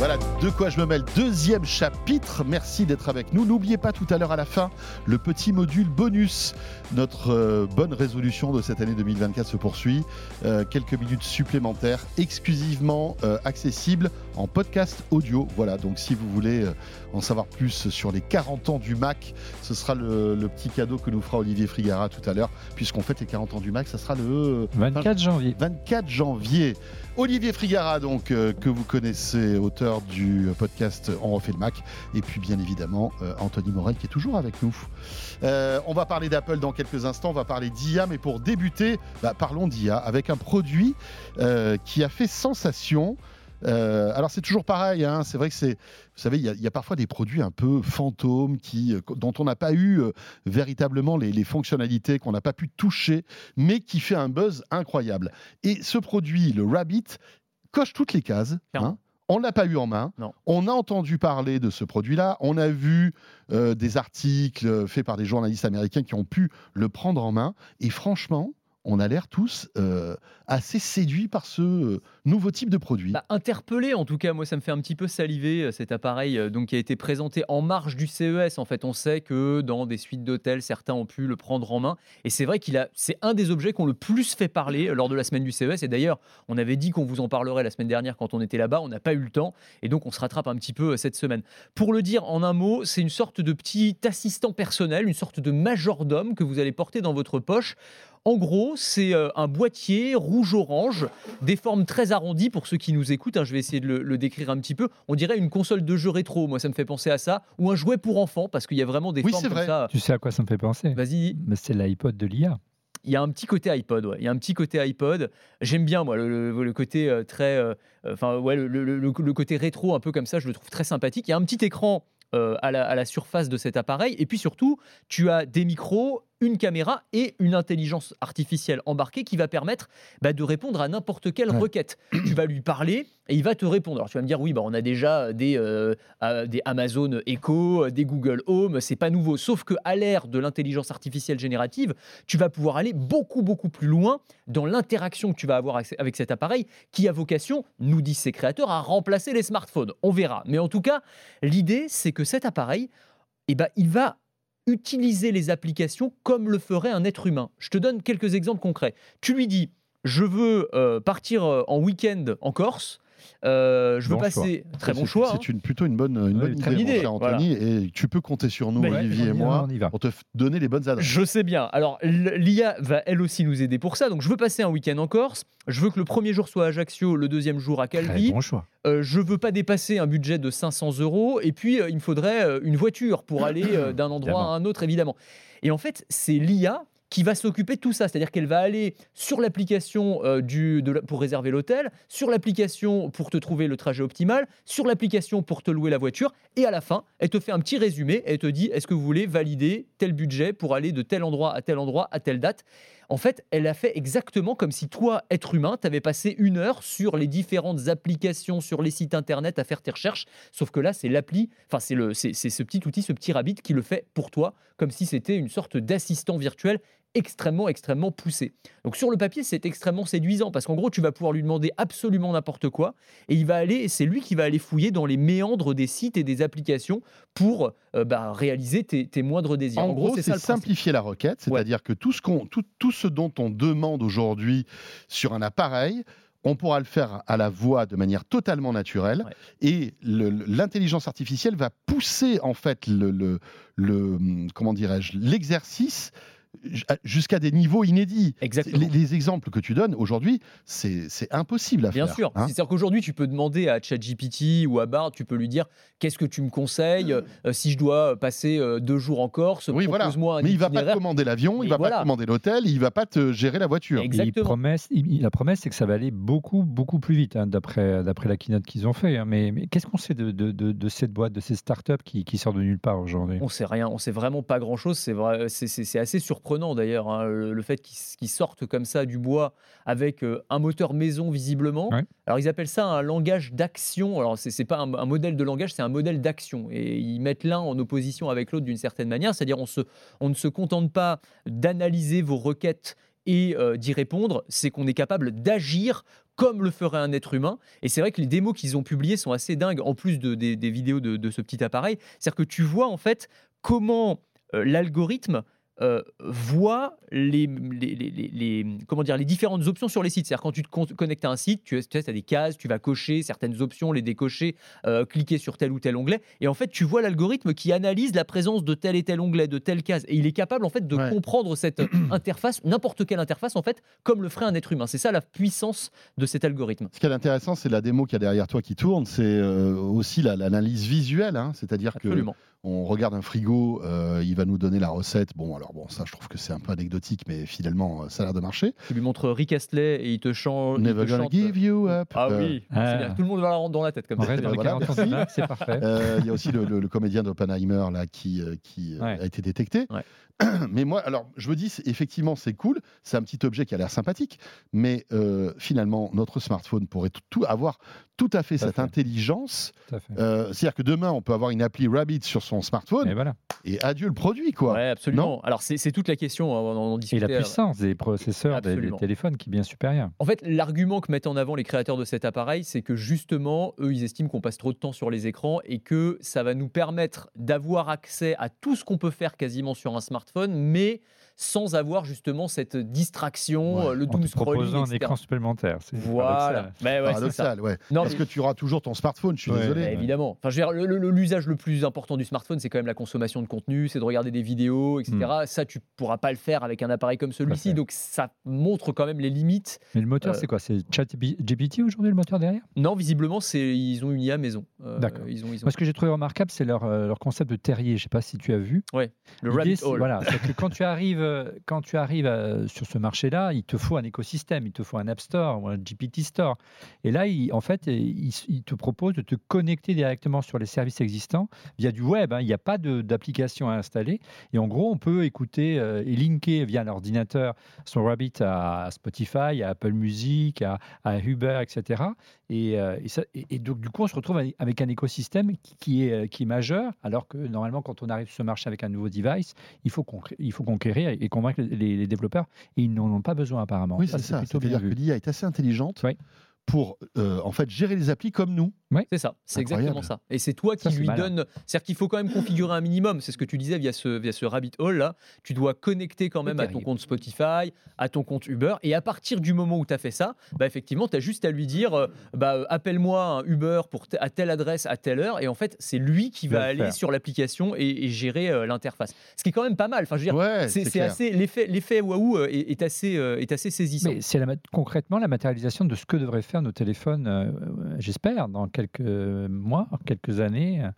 Voilà, de quoi je me mêle. Deuxième chapitre. Merci d'être avec nous. N'oubliez pas tout à l'heure à la fin le petit module bonus. Notre euh, bonne résolution de cette année 2024 se poursuit. Euh, quelques minutes supplémentaires exclusivement euh, accessibles en podcast audio. Voilà, donc si vous voulez en savoir plus sur les 40 ans du Mac, ce sera le, petit cadeau que nous fera Olivier Frigara tout à l'heure, puisqu'on fête les 40 ans du Mac. Ça sera le 24 janvier. 24 janvier. Olivier Frigara, donc, que vous connaissez, auteur du podcast On refait le Mac. Et puis bien évidemment euh, Anthony Morel qui est toujours avec nous. Euh, on va parler d'Apple dans quelques instants, on va parler d'IA, mais pour débuter, bah, parlons d'IA avec un produit euh, qui a fait sensation. Alors c'est toujours pareil, hein, c'est vrai que c'est, vous savez, il y, a parfois des produits un peu fantômes qui, dont on n'a pas eu véritablement les, fonctionnalités, qu'on n'a pas pu toucher, mais qui fait un buzz incroyable. Et ce produit, le Rabbit, coche toutes les cases. Hein, on ne l'a pas eu en main. On a entendu parler de ce produit-là. On a vu euh, des articles faits par des journalistes américains qui ont pu le prendre en main. Et franchement, on a l'air tous euh, assez séduits par ce euh, nouveau type de produit. Bah, interpellé en tout cas, moi ça me fait un petit peu saliver euh, cet appareil donc, qui a été présenté en marge du CES. En fait, on sait que dans des suites d'hôtels, certains ont pu le prendre en main. Et c'est vrai qu'il a, c'est un des objets qu'on le plus fait parler lors de la semaine du CES. Et d'ailleurs, on avait dit qu'on vous en parlerait la semaine dernière quand on était là-bas. On n'a pas eu le temps. Et donc on se rattrape un petit peu cette semaine. Pour le dire en un mot, c'est une sorte de petit assistant personnel, une sorte de majordome que vous allez porter dans votre poche. En gros, c'est euh, un boîtier rouge-orange, des formes très arrondies pour ceux qui nous écoutent. Hein, je vais essayer de le, décrire un petit peu. On dirait une console de jeu rétro, moi ça me fait penser à ça, ou un jouet pour enfants, parce qu'il y a vraiment des formes comme ça. Tu sais à quoi ça me fait penser? Vas-y. C'est l'iPod de l'IA. Il y a un petit côté iPod, ouais. Il y a un petit côté iPod. J'aime bien moi le, côté euh, très, euh, enfin ouais, le, côté rétro un peu comme ça. Je le trouve très sympathique. Il y a un petit écran à, la, à, la, surface de cet appareil. Et puis surtout, tu as des micros une caméra et une intelligence artificielle embarquée qui va permettre bah, de répondre à n'importe quelle requête. tu vas lui parler et il va te répondre. Alors tu vas me dire oui, bah, on a déjà des, euh, des Amazon Echo, des Google Home, c'est pas nouveau. Sauf que à l'ère de l'intelligence artificielle générative, tu vas pouvoir aller beaucoup beaucoup plus loin dans l'interaction que tu vas avoir avec cet appareil qui a vocation, nous disent ses créateurs, à remplacer les smartphones. On verra. Mais en tout cas, l'idée c'est que cet appareil, eh ben, il va utiliser les applications comme le ferait un être humain. Je te donne quelques exemples concrets. Tu lui dis, je veux euh, partir euh, en week-end en Corse. Euh, je veux passer. Très bon choix. C'est une, plutôt une bonne, une bonne idée, Anthony. Et tu peux compter sur nous, Olivier et moi, pour te donner les bonnes adresses. Je sais bien. Alors, l'IA va elle aussi nous aider pour ça. Donc, je veux passer un week-end en Corse. Je veux que le premier jour soit à Ajaccio, le deuxième jour à Calvi. bon choix. Euh, je veux pas dépasser un budget de 500 euros. Et puis, euh, il me faudrait euh, une voiture pour aller d'un endroit à un autre, évidemment. Et en fait, c'est l'IA qui va s'occuper de tout ça. C'est-à-dire qu'elle va aller sur l'application euh, pour réserver l'hôtel, sur l'application pour te trouver le trajet optimal, sur l'application pour te louer la voiture, et à la fin, elle te fait un petit résumé, elle te dit est-ce que vous voulez valider tel budget pour aller de tel endroit à tel endroit à telle date? En fait, elle a fait exactement comme si toi, être humain, tu avais passé une heure sur les différentes applications, sur les sites internet à faire tes recherches. Sauf que là, c'est l'appli, enfin, c'est, ce petit outil, ce petit rabbit qui le fait pour toi, comme si c'était une sorte d'assistant virtuel extrêmement, extrêmement poussé. Donc sur le papier, c'est extrêmement séduisant parce qu'en gros, tu vas pouvoir lui demander absolument n'importe quoi et il va aller, c'est lui qui va aller fouiller dans les méandres des sites et des applications pour euh, bah, réaliser tes, moindres désirs. En, gros, c'est simplifier la requête, c'est-à-dire que tout ce, qu'on, tout, tout ce dont on demande aujourd'hui sur un appareil, on pourra le faire à la voix de manière totalement naturelle et l'intelligence artificielle va pousser en fait le, le comment dirais-je l'exercice jusqu'à des niveaux inédits. Exactement. Les, exemples que tu donnes aujourd'hui, c'est impossible à Bien faire. Bien sûr. Hein. C'est-à-dire qu'aujourd'hui, tu peux demander à ChatGPT ou à Bard, tu peux lui dire qu'est-ce que tu me conseilles? Euh, si je dois passer euh, deux jours en Corse. Oui, voilà. Moi Mais il va pas te commander l'avion, il va pas te commander l'hôtel, il va pas te gérer la voiture. Exactement. la promesse, c'est que ça va aller beaucoup, beaucoup plus vite, hein, d'après la keynote qu'ils ont fait. Hein. Mais, qu'est-ce qu'on sait de, de, cette boîte, de ces startups qui, qui sortent de nulle part aujourd'hui? On sait rien. On sait vraiment pas grand-chose. C'est assez surprenant surprenant d'ailleurs, hein, le, fait qu'ils sortent comme ça du bois avec euh, un moteur maison visiblement. Alors ils appellent ça un langage d'action. Alors c'est pas un, modèle de langage, c'est un modèle d'action. Et ils mettent l'un en opposition avec l'autre d'une certaine manière. C'est-à-dire on, on ne se contente pas d'analyser vos requêtes et euh, d'y répondre, c'est qu'on est capable d'agir comme le ferait un être humain. Et c'est vrai que les démos qu'ils ont publiées sont assez dingues, en plus de, des, vidéos de, ce petit appareil. C'est-à-dire que tu vois en fait comment euh, l'algorithme euh, voit les, les, comment dire, les différentes options sur les sites. C'est-à-dire quand tu te connectes à un site, tu, tu as des cases, tu vas cocher certaines options, les décocher, euh, cliquer sur tel ou tel onglet, et en fait tu vois l'algorithme qui analyse la présence de tel et tel onglet, de telle case, et il est capable en fait de comprendre cette interface, n'importe quelle interface en fait, comme le ferait un être humain. C'est ça la puissance de cet algorithme. Ce qui est intéressant, c'est la démo qu'il y a derrière toi qui tourne, c'est euh, aussi l'analyse visuelle, hein. c'est-à-dire que on regarde un frigo, euh, il va nous donner la recette. Bon, alors bon, ça, je trouve que c'est un peu anecdotique, mais finalement, euh, ça a l'air de marcher. Tu lui montres Rick Astley et il te chante. Never gonna give you up. Ah oui, ah. tout le monde va la rendre dans la tête comme ça. c'est parfait. Euh, il y a aussi le, comédien d'Oppenheimer là qui, qui a été détecté. mais moi, alors, je me dis, effectivement, c'est cool, c'est un petit objet qui a l'air sympathique, mais euh, finalement, notre smartphone pourrait tout, avoir tout à fait cette intelligence. Euh, c'est-à-dire que demain, on peut avoir une appli Rabbit sur son smartphone. Et voilà. Et adieu le produit, quoi. Ouais, absolument. alors, c'est toute la question. On, et la puissance des processeurs des, téléphones qui est bien supérieure. En fait, l'argument que mettent en avant les créateurs de cet appareil, c'est que justement, eux, ils estiment qu'on passe trop de temps sur les écrans et que ça va nous permettre d'avoir accès à tout ce qu'on peut faire quasiment sur un smartphone mais sans avoir justement cette distraction, euh, le doom scrolling. proposant un écran supplémentaire. Voilà. Mais ouais, paradoxal, ouais. Parce que tu auras toujours ton smartphone, je suis désolé. Bah, évidemment. Enfin, l'usage le, plus important du smartphone, c'est quand même la consommation de contenu, c'est de regarder des vidéos, etc. Hmm. Ça, tu pourras pas le faire avec un appareil comme celui-ci. Donc, ça montre quand même les limites. Mais le moteur, euh, c'est quoi? C'est ChatGPT aujourd'hui, le moteur derrière? Non, visiblement, ils ont une IA maison. Euh, D'accord. Ils ont, ils ont... ce que j'ai trouvé remarquable, c'est leur, leur concept de terrier. Je sais pas si tu as vu. Ouais. Le rabbit hole. Voilà, c'est que quand tu arrives euh, quand tu arrives euh, sur ce marché-là, il te faut un écosystème, il te faut un App Store ou un GPT Store. Et là, en fait, il, te propose de te connecter directement sur les services existants via du web. Hein. Il n'y a pas d'application à installer. Et en gros, on peut écouter et linker via l'ordinateur son Rabbit à Spotify, à Apple Music, à, Uber, etc. Et, donc, du coup, on se retrouve avec un écosystème qui, est, majeur, alors que normalement, quand on arrive sur ce marché avec un nouveau device, il faut conquérir et convaincre les, développeurs. Et ils n'en ont pas besoin, apparemment. Oui, c'est ça. C'est-à-dire que l'IA est assez intelligente. pour euh, en fait gérer les applis comme nous. C'est ça, c'est exactement ça. Et c'est toi qui lui donne. C'est-à-dire qu'il faut quand même configurer un minimum. C'est ce que tu disais via ce, via ce rabbit hole là. Tu dois connecter quand même à ton compte Spotify, à ton compte Uber. Et à partir du moment où tu as fait ça, bah effectivement, tu as juste à lui dire euh, bah, euh, appelle-moi un Uber pour à telle adresse à telle heure. Et en fait, c'est lui qui va aller sur l'application et, gérer euh, l'interface. Ce qui est quand même pas mal. Enfin, je veux dire, c'est assez l'effet waouh est, assez est assez saisissant. C'est concrètement la matérialisation de ce que devraient faire nos téléphones, j'espère, dans quelques mois, quelques années.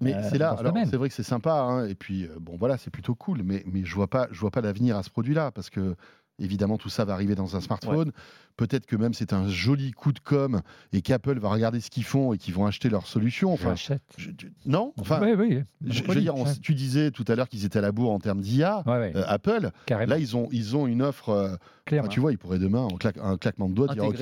Mais euh, c'est là, alors c'est vrai que c'est sympa, hein, et puis euh, bon voilà, c'est plutôt cool, mais, mais je vois pas, je vois pas l'avenir à ce produit-là, parce que évidemment tout ça va arriver dans un smartphone. Peut-être que même c'est un joli coup de com et qu'Apple va regarder ce qu'ils font et qu'ils vont acheter leur solution. Enfin, non, enfin, oui, oui. Je, veux dire, tu disais tout à l'heure qu'ils étaient à la bourre en termes d'IA. Euh, Apple, là ils ont ils ont une offre. Claire, tu vois, ils pourraient demain, en un claquement de doigts, dire OK,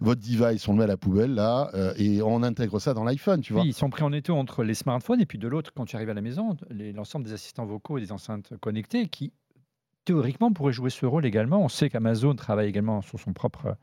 votre device, on le met à la poubelle là et on intègre ça dans l'iPhone, tu vois. ils sont pris en étau entre les smartphones et puis de l'autre, quand tu arrives à la maison, l'ensemble des assistants vocaux et des enceintes connectées qui théoriquement pourrait jouer ce rôle également. On sait qu'Amazon travaille également sur son propre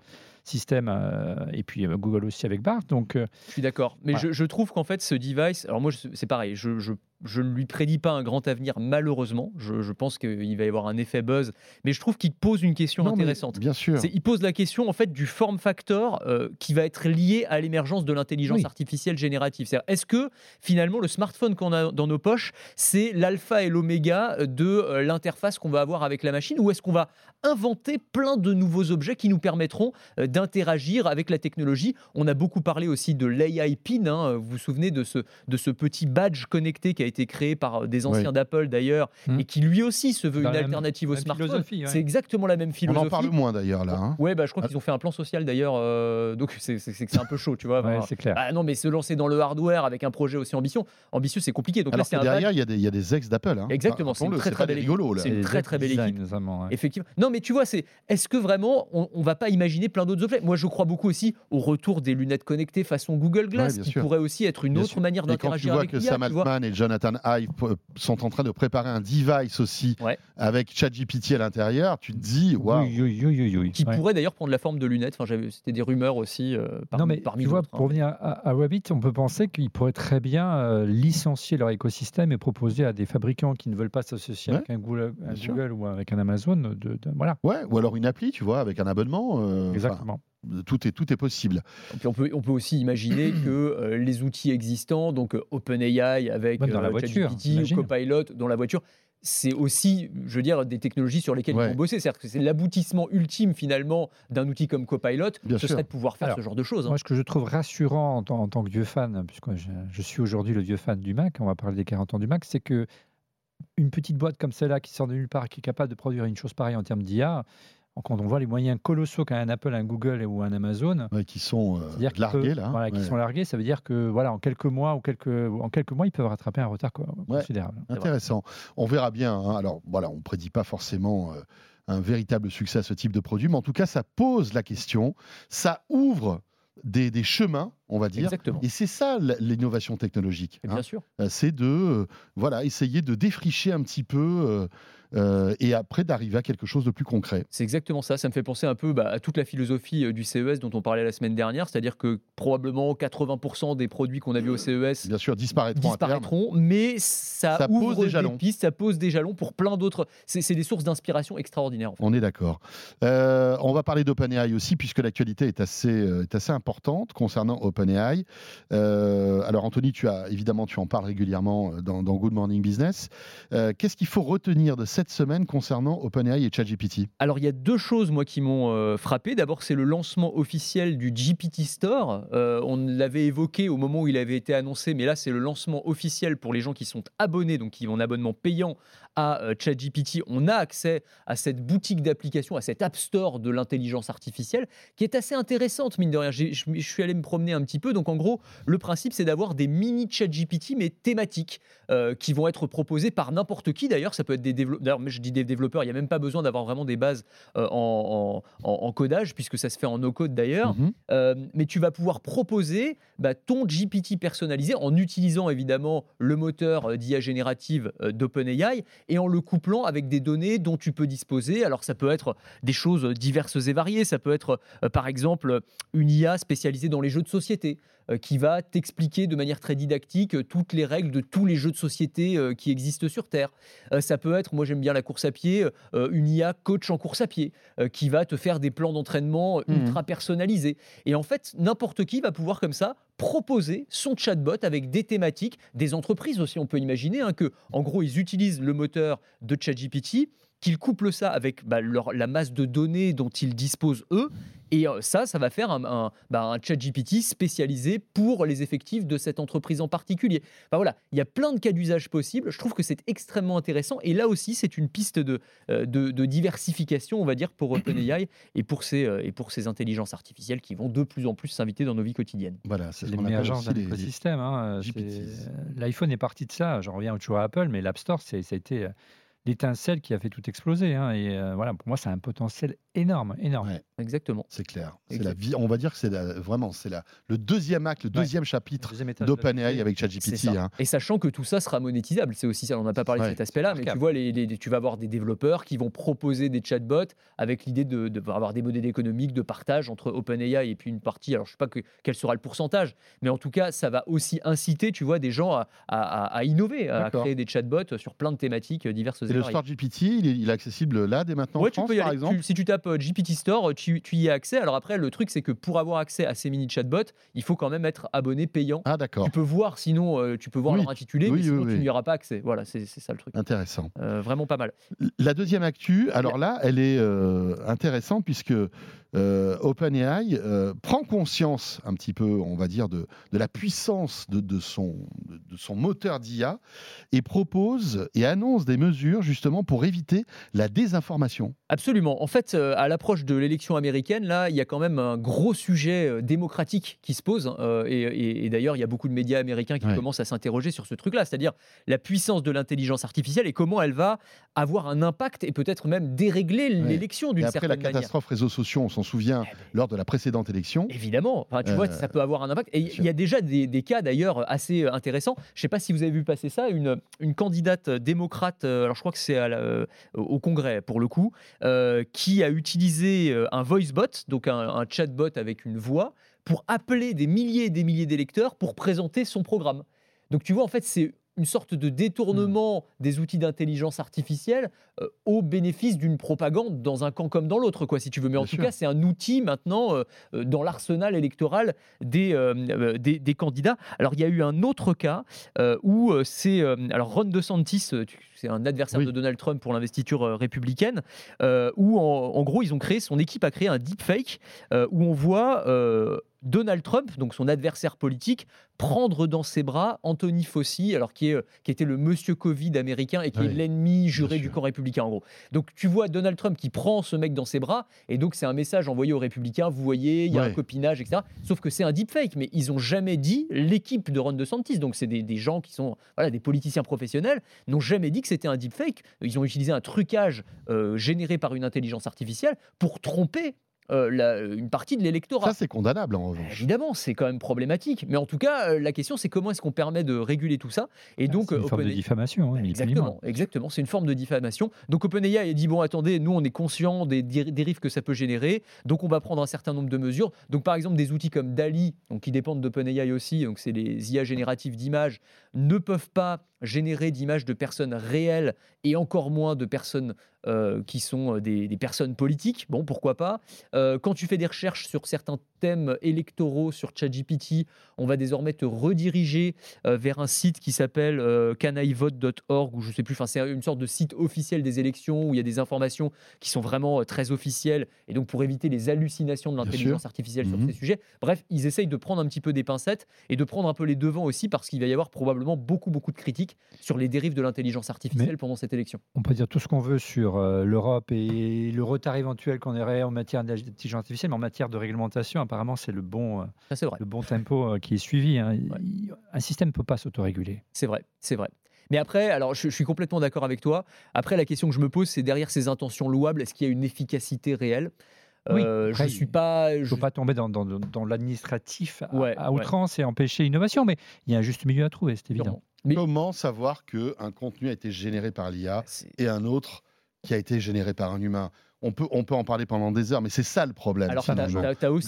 système euh, et puis euh, Google aussi avec BART. Donc, euh, je suis d'accord. Mais je, je, trouve qu'en fait, ce device, alors moi, c'est pareil, je, je je ne lui prédis pas un grand avenir, malheureusement. Je, pense qu'il va y avoir un effet buzz. Mais je trouve qu'il pose une question intéressante. Bien sûr. Il pose la question, en fait, du form factor euh, qui va être lié à l'émergence de l'intelligence artificielle générative. Est-ce que, finalement, le smartphone qu'on a dans nos poches, c'est l'alpha et l'oméga de euh, l'interface qu'on va avoir avec la machine Ou est-ce qu'on va inventer plein de nouveaux objets qui nous permettront euh, d'interagir avec la technologie? On a beaucoup parlé aussi de l'AI PIN. Hein. Vous vous souvenez de ce, de ce petit badge connecté qui a été créé par euh, des anciens d'Apple d'ailleurs, mmh. et qui lui aussi se veut une alternative au smartphone. C'est exactement la même philosophie. On en parle moins d'ailleurs là. Hein. Ouais, bah, je crois qu'ils ont fait un plan social d'ailleurs, euh, donc c'est c'est un peu chaud, tu vois. c'est clair. Ah, non, mais se lancer dans le hardware avec un projet aussi ambitieux, ambitieux, c'est compliqué. Donc Alors là, derrière, il y, a des, y a des ex d'Apple. Hein. Exactement, c'est une très très belle équipe. C'est une très très belle équipe. Effectivement. Non, mais tu vois, c'est est-ce que vraiment on, on va pas imaginer plein d'autres objets? Moi, je crois beaucoup aussi au retour des lunettes connectées façon Google Glass, qui pourrait aussi être une autre manière d'interagir avec vois que Sam Altman et Jonathan Ive sont en train de préparer un device aussi avec ChatGPT à l'intérieur, tu te dis waouh. Qui pourrait d'ailleurs prendre la forme de lunettes. Enfin, c'était des rumeurs aussi euh, non, mais tu vois, Pour hein. revenir à, à, Rabbit, on peut penser qu'ils pourraient très bien euh, licencier leur écosystème et proposer à des fabricants qui ne veulent pas s'associer avec un Google, ou avec un Amazon de, voilà. Ouais, ou alors une appli, tu vois, avec un abonnement. Euh, Exactement tout est, tout est possible. on, peut, on peut aussi imaginer que euh, les outils existants, donc euh, OpenAI avec dans la euh, voiture, Copilot dans la voiture, c'est aussi, je veux dire, des technologies sur lesquelles il faut bosser. C'est-à-dire que c'est l'aboutissement ultime finalement d'un outil comme Copilot, ce serait de pouvoir faire ce genre de choses. Hein. Moi, ce que je trouve rassurant en, tant que vieux fan, puisque je, je suis aujourd'hui le vieux fan du Mac, on va parler des 40 ans du Mac, c'est que une petite boîte comme celle-là qui sort de nulle part, qui est capable de produire une chose pareille en termes d'IA, quand on voit les moyens colossaux qu'a un Apple, un Google ou un Amazon, qui sont euh, largués là, voilà, qui sont largués, ça veut dire que voilà, en quelques mois ou quelques en quelques mois, ils peuvent rattraper un retard considérable. Intéressant. On verra bien. Hein. Alors voilà, on prédit pas forcément. Euh, un véritable succès à ce type de produit, mais en tout cas, ça pose la question, ça ouvre des, chemins, on va dire. Exactement. Et c'est ça l'innovation technologique. bien hein. sûr. Euh, c'est de voilà essayer de défricher un petit peu euh, et après d'arriver à quelque chose de plus concret. C'est exactement ça. Ça me fait penser un peu bah, à toute la philosophie euh, du CES dont on parlait la semaine dernière, c'est-à-dire que probablement 80% des produits qu'on a vus au CES Bien sûr, disparaîtront, disparaîtront mais ça, ouvre pose des, jalons. pistes, ça pose des jalons pour plein d'autres. C'est des sources d'inspiration extraordinaires. On est d'accord. Euh, on va parler d'OpenAI aussi, puisque l'actualité est assez, est assez importante concernant OpenAI. Alors Anthony, tu as évidemment, tu en parles régulièrement dans, dans Good Morning Business. Qu'est-ce qu'il faut retenir de cette semaine concernant OpenAI et ChatGPT? Alors, il y a deux choses, moi, qui m'ont euh, frappé. D'abord, c'est le lancement officiel du GPT Store. Euh, on l'avait évoqué au moment où il avait été annoncé, mais là, c'est le lancement officiel pour les gens qui sont abonnés, donc qui ont un abonnement payant à euh, ChatGPT. On a accès à cette boutique d'applications, à cet App Store de l'intelligence artificielle, qui est assez intéressante, mine de rien. Je suis allé me promener un petit petit peu. Donc en gros, le principe, c'est d'avoir des mini chat GPT, mais thématiques, qui vont être proposés par n'importe qui. D'ailleurs, ça peut être des développeurs. D'ailleurs, je dis des développeurs, il n'y a même pas besoin d'avoir vraiment des bases en, codage, puisque ça se fait en no-code d'ailleurs. Mhm. mais tu vas pouvoir proposer bah, ton GPT personnalisé en utilisant évidemment le moteur d'IA générative d'OpenAI et en le couplant avec des données dont tu peux disposer. Alors ça peut être des choses diverses et variées, ça peut être par exemple une IA spécialisée dans les jeux de société. Euh, qui va t'expliquer de manière très didactique euh, toutes les règles de tous les jeux de société euh, qui existent sur Terre. ça peut être, moi j'aime bien la course à pied, une IA coach en course à pied qui va te faire des plans d'entraînement mmh. ultra personnalisés. Et en fait, n'importe qui va pouvoir comme ça proposer son chatbot avec des thématiques, des entreprises aussi, on peut imaginer hein, que, en gros, ils utilisent le moteur de ChatGPT qu'ils couplent ça avec bah, la masse de données dont ils disposent eux. Et euh, ça, ça va faire un, un, bah, chat GPT spécialisé pour les effectifs de cette entreprise en particulier. voilà, il y a plein de cas d'usage possibles. Je trouve que c'est extrêmement intéressant. Et là aussi, c'est une piste de, euh, de, diversification, on va dire, pour OpenAI et pour ces euh, et pour ces intelligences artificielles qui vont de plus en plus s'inviter dans nos vies quotidiennes. Voilà, c'est les meilleurs d'un écosystème. Hein, L'iPhone est parti de ça. J'en reviens toujours à Apple, mais l'App Store, ça a été l'étincelle qui a fait tout exploser. Hein, et euh, voilà, pour moi, c'est un potentiel énorme, énorme. Exactement. C'est clair. C'est la vie. On va dire que c'est vraiment c'est le deuxième acte, le deuxième chapitre d'OpenAI avec ChatGPT. Hein. Et sachant que tout ça sera monétisable, c'est aussi ça. On n'a pas parlé de cet aspect-là, mais tu vois, les, tu vas avoir des développeurs qui vont proposer des chatbots avec l'idée de, de, avoir des modèles économiques de partage entre OpenAI et puis une partie. Alors, je sais pas que, quel sera le pourcentage, mais en tout cas, ça va aussi inciter, tu vois, des gens à, à, innover, à créer des chatbots sur plein de thématiques diverses. Et le Store GPT, il est, accessible là dès maintenant en France, tu peux par exemple. si tu tapes euh, GPT Store, tu, tu, y as accès. Alors après, le truc, c'est que pour avoir accès à ces mini chatbots, il faut quand même être abonné payant. Ah d'accord. Tu peux voir, sinon, euh, tu peux voir leur intitulé, mais sinon tu n'y auras pas accès. Voilà, c'est ça le truc. Intéressant. Euh, vraiment pas mal. La deuxième actu, alors là, elle est intéressante puisque euh, OpenAI euh, prend conscience un petit peu, on va dire, de, la puissance de, son, de, son moteur d'IA et propose et annonce des mesures justement pour éviter la désinformation. Absolument. En fait, euh, à l'approche de l'élection américaine, là, il y a quand même un gros sujet démocratique qui se pose. Et, d'ailleurs, il y a beaucoup de médias américains qui commencent à s'interroger sur ce truc-là, c'est-à-dire la puissance de l'intelligence artificielle et comment elle va avoir un impact et peut-être même dérégler l'élection d'une certaine manière. Après la catastrophe réseaux sociaux, on s'en souvient ben, lors de la précédente élection. Évidemment, tu vois, ça peut avoir un impact. Et il y a déjà des, cas d'ailleurs assez euh, intéressants. Je ne sais pas si vous avez vu passer ça, une, une candidate démocrate, euh, alors je crois que c'est euh, au Congrès pour le coup, qui a utilisé un voice bot, donc un, un chatbot avec une voix, pour appeler des milliers et des milliers d'électeurs pour présenter son programme. Donc tu vois, en fait, c'est une sorte de détournement mmh. des outils d'intelligence artificielle euh, au bénéfice d'une propagande dans un camp comme dans l'autre, quoi, si tu veux. Mais en tout cas, c'est un outil maintenant euh, euh, dans l'arsenal électoral des, des, candidats. Alors, il y a eu un autre cas où c'est. alors, Ron DeSantis, c'est un adversaire de Donald Trump pour l'investiture républicaine, où en, en, gros, ils ont créé, son équipe a créé un deepfake où on voit Donald Trump, donc son adversaire politique, prendre dans ses bras Anthony Fauci, alors qui, est, euh, qui était le monsieur Covid américain et qui est l'ennemi juré du camp républicain en gros. Donc tu vois Donald Trump qui prend ce mec dans ses bras et donc c'est un message envoyé aux républicains, vous voyez, il y a un copinage, etc. Sauf que c'est un deepfake, mais ils ont jamais dit l'équipe de Ron DeSantis, donc c'est des, gens qui sont voilà, des politiciens professionnels, n'ont jamais dit que c'était un deepfake. Ils ont utilisé un trucage euh, généré par une intelligence artificielle pour tromper euh, une partie de l'électorat. Ça, c'est condamnable en revanche. Évidemment, c'est quand même problématique. Mais en tout cas, euh, la question, c'est comment est-ce qu'on permet de réguler tout ça Et ah, donc, c'est une forme de diffamation. Hein, exactement, exactement. C'est une forme de diffamation. Donc, OpenAI a dit bon, attendez, nous, on est conscient des dérives que ça peut générer, donc on va prendre un certain nombre de mesures. Donc, par exemple, des outils comme DALI, donc qui dépendent d'OpenAI aussi, donc c'est les IA génératives d'images, ne peuvent pas générer d'images de personnes réelles et encore moins de personnes euh, qui sont euh, des, personnes politiques. Bon, pourquoi pas. Euh, quand tu fais des recherches sur certains thèmes électoraux sur ChatGPT, on va désormais te rediriger vers un site qui s'appelle canaivote.org ou je sais plus. Enfin, c'est une sorte de site officiel des élections où il y a des informations qui sont vraiment très officielles et donc pour éviter les hallucinations de l'intelligence artificielle sur mmh ces sujets. Bref, ils essayent de prendre un petit peu des pincettes et de prendre un peu les devants aussi parce qu'il va y avoir probablement beaucoup beaucoup de critiques sur les dérives de l'intelligence artificielle pendant cette élection. On peut dire tout ce qu'on veut sur euh, l'Europe et le retard éventuel qu'on aurait en matière d'intelligence artificielle, mais en matière de réglementation, apparemment, c'est le bon, le bon tempo qui est suivi. Hein. Un système ne peut pas s'autoréguler. C'est vrai, c'est vrai. Mais après, alors je, suis complètement d'accord avec toi. Après, la question que je me pose, c'est derrière ces intentions louables, est-ce qu'il y a une efficacité réelle? Oui, euh, je suis pas. Je ne faut pas tomber dans, dans, l'administratif à, outrance et empêcher l'innovation, mais il y a un juste milieu à trouver, c'est évident. Comment savoir qu'un contenu a été généré par l'IA et un autre qui a été généré par un humain? On peut, on peut en parler pendant des heures, mais c'est ça le problème. Alors,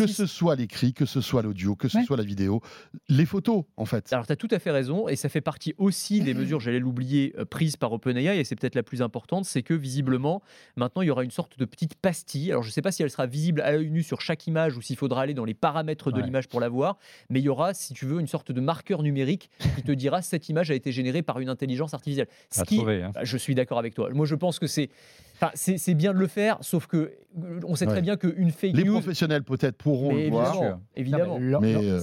Que ce soit l'écrit, que ce soit l'audio, que ce soit la vidéo, les photos, en fait. Alors, tu as tout à fait raison, et ça fait partie aussi des mesures, j'allais l'oublier, euh, prises par OpenAI, et c'est peut-être la plus importante, c'est que visiblement, maintenant, il y aura une sorte de petite pastille. Alors, je ne sais pas si elle sera visible à l'œil nu sur chaque image ou s'il faudra aller dans les paramètres de l'image pour la voir, mais il y aura, si tu veux, une sorte de marqueur numérique qui te dira cette image a été générée par une intelligence artificielle. Ce qui, hein. bah, Je suis d'accord avec toi. Moi, je pense que c'est c'est bien de le faire, sauf que euh, on sait très bien qu'une fake les news. Les professionnels peut-être pourront le voir. Évidemment. mais euh,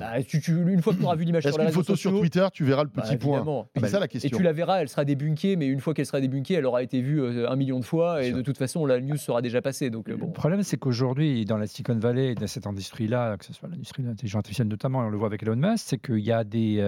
bah, une fois que tu auras vu l'image sur la Est-ce photo sur Twitter, tu verras le petit bah, point C'est ça la question. Et tu la verras, elle sera débunkée, mais une fois qu'elle sera débunkée, elle aura été vue euh, un million de fois, et de toute façon, la news sera déjà passée. Donc, Le problème, c'est qu'aujourd'hui, dans la Silicon Valley, dans cette industrie-là, que ce soit l'industrie de l'intelligence artificielle notamment, on le voit avec Elon Musk, c'est qu'il y a des,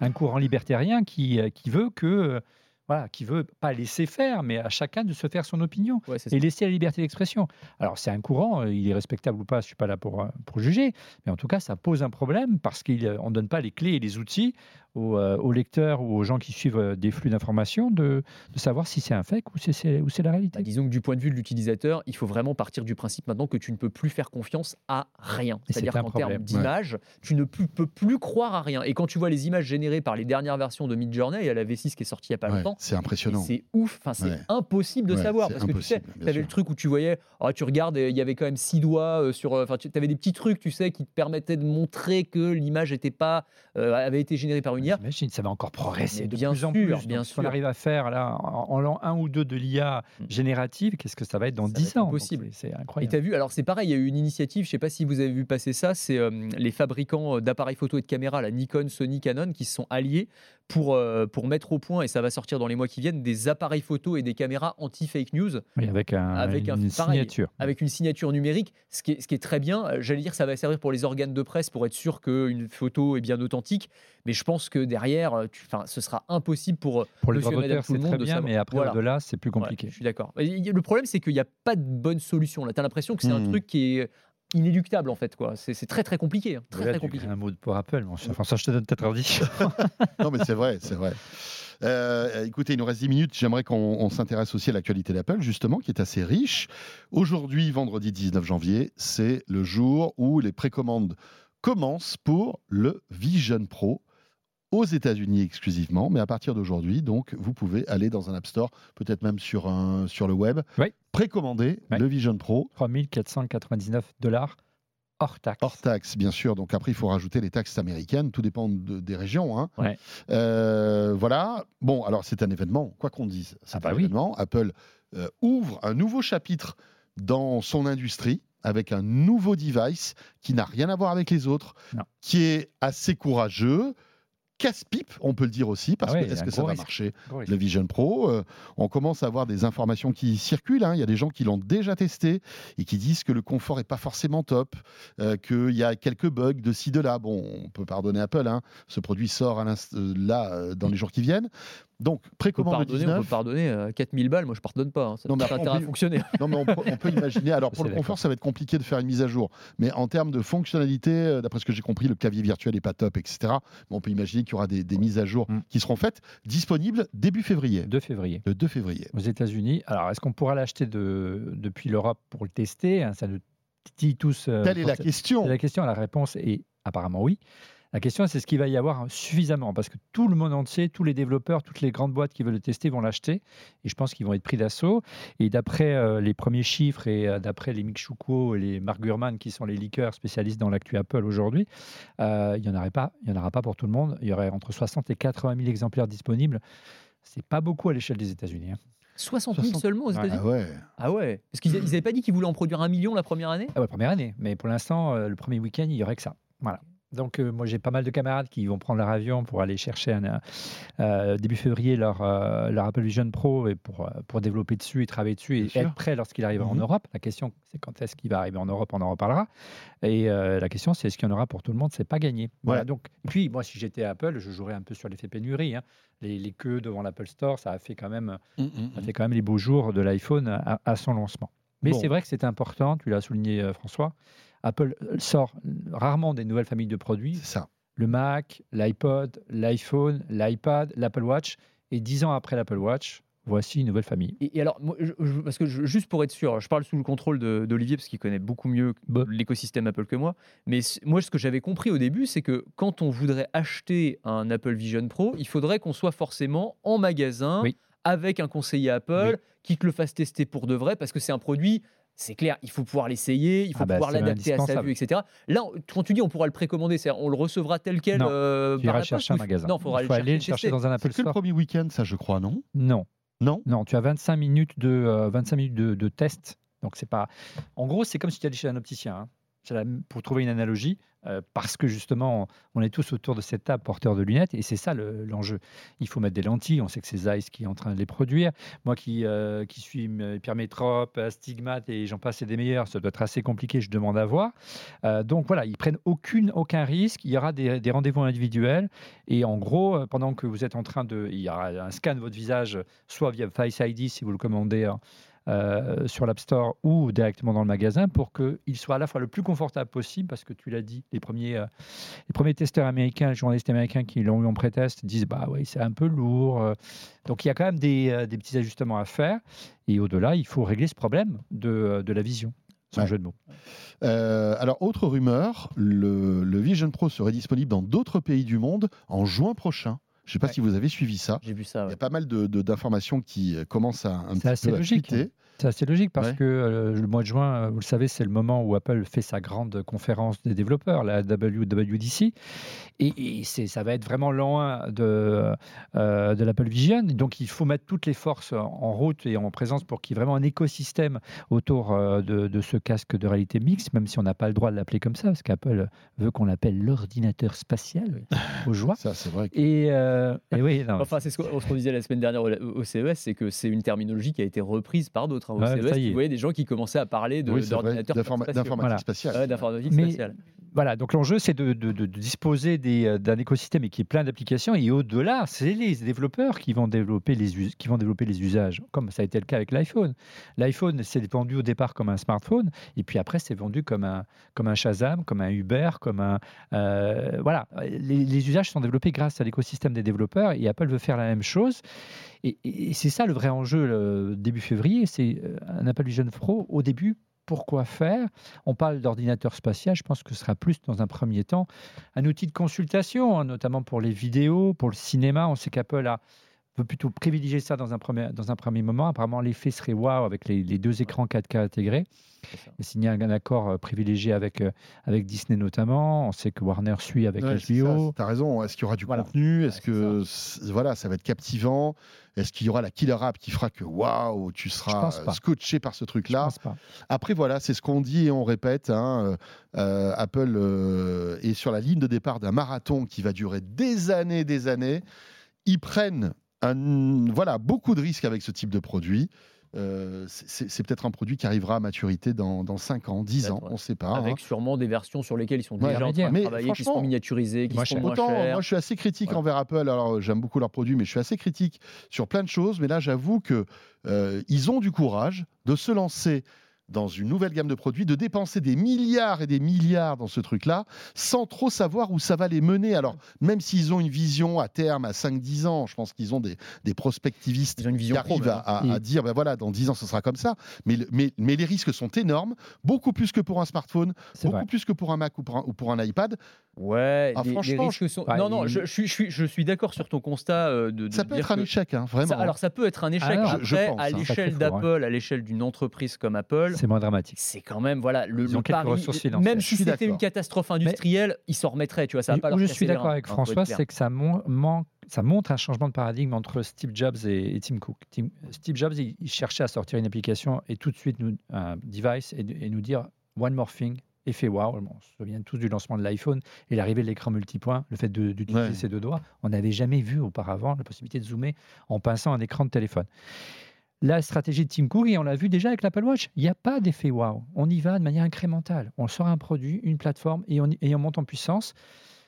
un courant libertarien qui, qui veut que voilà, qui veut pas laisser faire, mais à chacun de se faire son opinion. Et laisser la liberté d'expression. Alors c'est un courant, euh, il est respectable ou pas, je suis pas là pour, euh, pour juger, mais en tout cas ça pose un problème parce qu'on ne donne pas les clés et les outils euh, aux, lecteurs ou aux gens qui suivent euh, des flux d'informations de, de, savoir si c'est un fake ou si c'est, la réalité. Bah, disons que du point de vue de l'utilisateur, il faut vraiment partir du principe maintenant que tu ne peux plus faire confiance à rien. C'est-à-dire qu'en termes d'image, tu ne peux, plus croire à rien. Et quand tu vois les images générées par les dernières versions de Midjourney, il y a la V6 qui est sortie il n'y a pas longtemps. C'est impressionnant. C'est ouf. Enfin, c'est impossible de savoir. Parce que tu sais, tu avais le truc où tu voyais, oh, tu regardes, il y avait quand même six doigts euh, sur. Enfin, tu avais des petits trucs, tu sais, qui te permettaient de montrer que l'image était pas, avait été générée par une J'imagine, ça va encore progresser de bien plus sûr, en plus. Bien sûr. on arrive à faire là, en, l'an 1 ou 2 de l'IA mm. générative, qu'est-ce que ça va être dans 10 ans? Possible. C'est incroyable. Et tu as vu, alors c'est pareil, il y a eu une initiative, je ne sais pas si vous avez vu passer ça, c'est euh, les fabricants d'appareils photo et de caméras, la Nikon, Sony, Canon, qui se sont alliés pour, euh, pour mettre au point, et ça va sortir dans les mois qui viennent, des appareils photo et des caméras anti-fake news. avec, un, avec une signature. Avec une signature numérique, ce qui est, ce qui est très bien. J'allais dire, ça va servir pour les organes de presse pour être sûr qu'une photo est bien authentique. Mais je pense que derrière, euh, tu, ce sera impossible pour, pour les auteurs, c'est très bien, mais après, voilà. au-delà, c'est plus compliqué. je suis d'accord. Le problème, c'est qu'il n'y a pas de bonne solution. Là, tu as l'impression que c'est un hmm. truc qui est inéluctable en fait quoi. C'est très très compliqué, hein. très, très compliqué. Un mot pour Apple, enfin ça je te donne peut-être dit. non mais c'est vrai, c'est vrai. Euh, écoutez, il nous reste 10 minutes. J'aimerais qu'on s'intéresse aussi à l'actualité d'Apple, justement, qui est assez riche. Aujourd'hui, vendredi 19 janvier, c'est le jour où les précommandes commencent pour le Vision Pro aux États-Unis exclusivement, mais à partir d'aujourd'hui, donc, vous pouvez aller dans un App Store, peut-être même sur, un, sur le web, précommander le Vision Pro. 3499 dollars hors taxe. Hors taxe, bien sûr. Donc après, il faut rajouter les taxes américaines. Tout dépend des régions. Hein. Euh, voilà. Bon, alors c'est un événement, quoi qu'on dise. C'est ah bah un événement. Apple euh, ouvre un nouveau chapitre dans son industrie avec un nouveau device qui n'a rien à voir avec les autres, qui est assez courageux, casse-pipe, on peut le dire aussi, parce ah que est-ce que ça va marcher le Vision Pro euh, On commence à avoir des informations qui circulent. Hein. Il y a des gens qui l'ont déjà testé et qui disent que le confort n'est pas forcément top, euh, qu'il y a quelques bugs de ci de là. Bon, on peut pardonner Apple. Hein. Ce produit sort à euh, là dans les jours qui viennent. Donc, précommande on peut pardonner, On peut pardonner 4000 balles, moi je pardonne pas. Hein. Ça non, mais intérêt à fonctionner. Non, mais on peut, imaginer. Alors, pour le confort, ça va être compliqué de faire une mise à jour. Mais en termes de fonctionnalité, d'après ce que j'ai compris, le clavier virtuel n'est pas top, etc. Mais on peut imaginer qu'il y aura des, mises à jour mm. qui seront faites, disponibles début février. 2 février. Le 2 février. Aux États-Unis. Alors, est-ce qu'on pourra l'acheter de, depuis l'Europe pour le tester hein, Ça nous dit tous. Euh, Telle est la question. La question, la réponse est apparemment oui. La question, c'est ce qu'il va y avoir suffisamment, parce que tout le monde entier, tous les développeurs, toutes les grandes boîtes qui veulent le tester vont l'acheter, et je pense qu'ils vont être pris d'assaut. Et d'après euh, les premiers chiffres et euh, d'après les Mick et les Mark Gurman, qui sont les leakers spécialistes dans l'actu Apple aujourd'hui, euh, il n'y en, aurait pas, il y en aura pas pour tout le monde. Il y aurait entre 60 et 80 000 exemplaires disponibles. C'est pas beaucoup à l'échelle des États-Unis. 60 hein. 000 seulement aux États-Unis Ah ouais. Ah ouais. Parce qu'ils n'avaient pas dit qu'ils voulaient en produire un million la première année? Ah ouais, première année. Mais pour l'instant, le premier week-end, il y aurait que ça. Voilà. Donc, euh, moi, j'ai pas mal de camarades qui vont prendre leur avion pour aller chercher un, euh, début février leur, euh, leur, Apple Vision Pro et pour, pour développer dessus et travailler dessus et être prêt lorsqu'il arrivera en mhm. Europe. La question, c'est quand est-ce qu'il va arriver en Europe, on en reparlera. Et la question, c'est est-ce qu'il y en aura pour tout le monde C'est pas gagné. Voilà. Donc, puis, moi, si j'étais Apple, je jouerais un peu sur l'effet pénurie. Hein. Les, les, queues devant l'Apple Store, ça a fait quand même, mmh, mmh, ça mmh. fait quand même les beaux jours de l'iPhone à, son lancement. Mais c'est vrai que c'est important, tu l'as souligné François, Apple euh, sort rarement des nouvelles familles de produits. C'est ça. Le Mac, l'iPod, l'iPhone, l'iPad, l'Apple Watch. Et dix ans après l'Apple Watch, voici une nouvelle famille. Et, alors, parce que juste pour être sûr, je parle sous le contrôle d'Olivier parce qu'il connaît beaucoup mieux l'écosystème Apple que moi. Mais moi, ce que j'avais compris au début, c'est que quand on voudrait acheter un Apple Vision Pro, il faudrait qu'on soit forcément en magasin avec un conseiller Apple qui te le fasse tester pour de vrai parce que c'est un produit c'est clair, il faut pouvoir l'essayer, il faut ah bah, pouvoir l'adapter à sa vue, etc. Là, quand tu dis on pourra le précommander, c'est on le recevra tel quel. Non, euh, tu iras chercher un magasin. Non, il faudra aller le chercher dans un Apple Store. C'est le premier week-end, ça, je crois, non? Non. Non. Non, tu as 25 minutes de 25 euh, minutes de, de, test. Donc c'est pas. En gros, c'est comme si tu allais chez un opticien. Hein pour trouver une analogie, euh, parce que justement, on est tous autour de cette table porteur de lunettes, et c'est ça l'enjeu. Il faut mettre des lentilles, on sait que c'est Zeiss qui est en train de les produire. Moi qui, euh, suis hypermétrope, astigmate, et j'en passe, c'est des meilleurs, ça doit être assez compliqué, je demande à voir. Euh, donc voilà, ils prennent aucune, aucun risque, il y aura des, des rendez-vous individuels, et en gros, pendant que vous êtes en train de... Il y aura un scan de votre visage, soit via Face ID si vous le commandez. Hein, euh, sur l'App Store ou directement dans le magasin pour qu'il soit à la fois le plus confortable possible, parce que tu l'as dit, les premiers, euh, les premiers testeurs américains, les journalistes américains qui l'ont eu en pré-test disent bah oui, c'est un peu lourd. Euh. Donc il y a quand même des, des petits ajustements à faire. Et au-delà, il faut régler ce problème de, de la vision. C'est un jeu de mots. alors, autre rumeur, le, le, Vision Pro serait disponible dans d'autres pays du monde en juin prochain. Je ne sais pas si vous avez suivi ça. J'ai vu ça. Il y a pas mal d'informations de, qui euh, commencent à un petit peu logique. à c'est assez logique parce que euh, le mois de juin, euh, vous le savez, c'est le moment où Apple fait sa grande conférence des développeurs, la WWDC. Et, ça va être vraiment loin de, euh, de l'Apple Vision. Donc il faut mettre toutes les forces en route et en présence pour qu'il y ait vraiment un écosystème autour de, ce casque de réalité mixte, même si on n'a pas le droit de l'appeler comme ça, parce qu'Apple veut qu'on l'appelle l'ordinateur spatial. Aux joie. Ça, c'est vrai. Et, oui, enfin, c'est ce qu'on disait la semaine dernière au CES, c'est que c'est une terminologie qui a été reprise par d'autres au vous voyez des gens qui commençaient à parler d'ordinateur d'informatique spatiale. spatiale. Voilà, donc l'enjeu, c'est de, disposer euh, d'un écosystème qui est plein d'applications. Et au-delà, c'est les développeurs qui vont, développer les, qui vont développer les usages, comme ça a été le cas avec l'iPhone. L'iPhone, c'est vendu au départ comme un smartphone, et puis après, c'est vendu comme un, comme un Shazam, comme un Uber, comme un. Euh, voilà, les, les, usages sont développés grâce à l'écosystème des développeurs, et Apple veut faire la même chose. Et, c'est ça le vrai enjeu, le début février, c'est euh, un Apple Vision Pro au début pourquoi faire? On parle d'ordinateur spatial, je pense que ce sera plus dans un premier temps un outil de consultation, hein, notamment pour les vidéos, pour le cinéma. On sait qu'Apple a veut plutôt privilégier ça dans un premier, dans un premier moment. Apparemment, l'effet serait waouh avec les, deux écrans 4K intégrés. Il a signé un, accord euh, privilégié avec, euh, avec Disney notamment. On sait que Warner suit avec HBO. Tu as raison. Est-ce qu'il y aura du contenu? Est-ce que voilà, ça va être captivant? Est-ce qu'il y aura la killer app qui fera que waouh, tu seras scotché par ce truc-là? Après, voilà, c'est ce qu'on dit et on répète. Hein, euh, Apple est sur la ligne de départ d'un marathon qui va durer des années, des années. Ils prennent voilà, beaucoup de risques avec ce type de produit. Euh, c'est peut-être un produit qui arrivera à maturité dans, dans 5 ans, 10 ans, on ne sait pas. Avec hein. sûrement des versions sur lesquelles ils sont déjà en train de travailler, qui seront miniaturisées, qui seront moins. Moi, je suis assez critique envers Apple. Alors, j'aime beaucoup leurs produits, mais je suis assez critique sur plein de choses. Mais là, j'avoue que euh, ils ont du courage de se lancer dans une nouvelle gamme de produits, de dépenser des milliards et des milliards dans ce truc-là, sans trop savoir où ça va les mener. Alors, même s'ils ont une vision à terme, à 5-10 ans, je pense qu'ils ont des, des prospectivistes qui arrivent à, dire, ben voilà, dans 10 ans, ce sera comme ça. Mais, mais, mais les risques sont énormes, beaucoup plus que pour un smartphone, beaucoup plus que pour un Mac ou pour un, ou pour un iPad. Ouais, ah, franchement, sont... non, non, je, je, suis, je suis d'accord sur ton constat. Euh, de, ça peut être un échec, hein, vraiment. alors, ça peut être un échec. Après, je, pense, à hein. l'échelle d'Apple, à l'échelle d'une entreprise comme Apple, c'est moins dramatique. C'est quand même, voilà, le, le même si c'était une catastrophe industrielle, il s'en remettrait, tu vois, ça va pas Où je suis d'accord avec François, c'est que ça, ça montre un changement de paradigme entre Steve Jobs et, Tim Cook. Steve Jobs, il, cherchait à sortir une application et tout de suite nous, un device et, et nous dire one more thing, effet wow, on se souvient tous du lancement de l'iPhone et l'arrivée de l'écran multipoint, le fait d'utiliser ses deux doigts. On n'avait jamais vu auparavant la possibilité de zoomer en pinçant un écran de téléphone. La stratégie de Tim Cook, et on l'a vu déjà avec l'Apple Watch, il n'y a pas d'effet wow. On y va de manière incrémentale. On sort un produit, une plateforme et on, et on monte en puissance.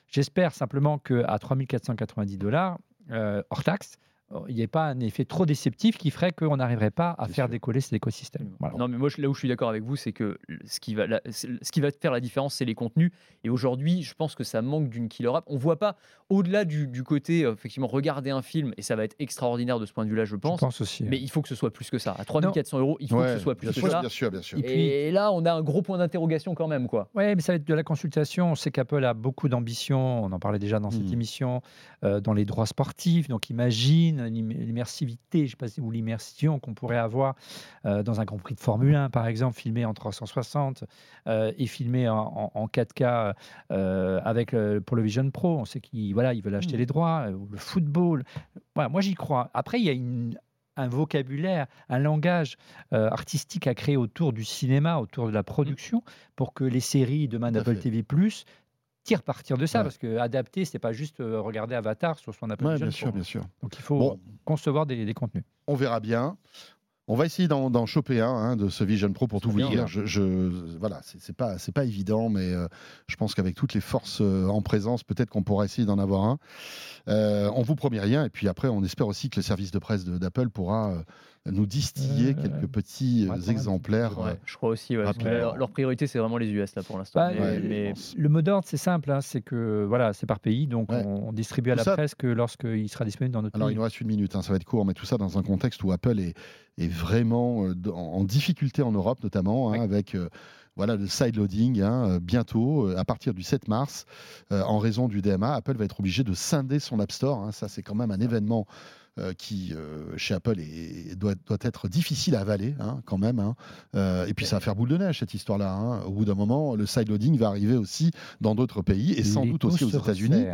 J'espère simplement qu'à 3490 dollars, euh, hors taxe, il n'y ait pas un effet trop déceptif qui ferait qu'on n'arriverait pas à faire décoller cet écosystème. Non, mais moi, là où je suis d'accord avec vous, c'est que ce qui, va, ce qui va faire la différence, c'est les contenus. Et aujourd'hui, je pense que ça manque d'une killer app. On ne voit pas, au-delà du, côté, euh, effectivement, regarder un film, et ça va être extraordinaire de ce point de vue-là, je pense. Je pense aussi. Mais il faut que ce soit plus que ça. À 3400 euros, il faut que ce soit plus que ça. Bien sûr, bien sûr. Et, puis, et, là, on a un gros point d'interrogation quand même. Quoi. Ouais, mais ça va être de la consultation. On sait qu'Apple a beaucoup d'ambition. On en parlait déjà dans cette hmm. émission, euh, dans les droits sportifs. Donc, imagine l'immersion je sais pas si, ou l'immersion qu'on pourrait avoir euh, dans un Grand Prix de Formule 1, par exemple, filmé en 360 euh, et filmé en, 4K euh, avec pour le Vision Pro. On sait qu'ils voilà, ils veulent acheter mmh. les droits, le football. Voilà, moi, j'y crois. Après, il y a un vocabulaire, un langage artistique à créer autour du cinéma, autour de la production, pour que les séries demain d'Apple TV+, tire partir de ça, parce que adapter, c'est pas juste euh, regarder Avatar sur son Apple ouais, Bien sûr, bien sûr. Donc il faut concevoir des, contenus. On verra bien. On va essayer d'en choper un hein, de ce Vision Pro pour tout vous dire. Je, je, voilà, c'est pas c'est pas évident, mais euh, je pense qu'avec toutes les forces euh, en présence, peut-être qu'on pourra essayer d'en avoir un. on vous promet rien, et puis après, on espère aussi que le service de presse d'Apple pourra nous distiller quelques petits euh, exemplaires. Euh, je crois aussi. leur, priorité, c'est vraiment les US là pour l'instant. Bah, mais, Le mot d'ordre, c'est simple, hein, c'est que voilà, c'est par pays, donc on, distribue à la presse que lorsqu'il sera disponible dans notre Alors, il nous reste une minute, hein, ça va être court, mais tout ça dans un contexte où Apple est, est vraiment euh, en difficulté en Europe, notamment, hein, avec voilà le sideloading hein, bientôt, à partir du 7 mars, en raison du DMA, Apple va être obligé de scinder son App Store. ça, c'est quand même un événement euh, qui, euh, chez Apple, doit, doit, être difficile à avaler, hein, quand même. Hein. Euh, et puis, ça va faire boule de neige, cette histoire-là. Hein. Au bout d'un moment, le sideloading va arriver aussi dans d'autres pays, et sans doute aussi aux États-Unis.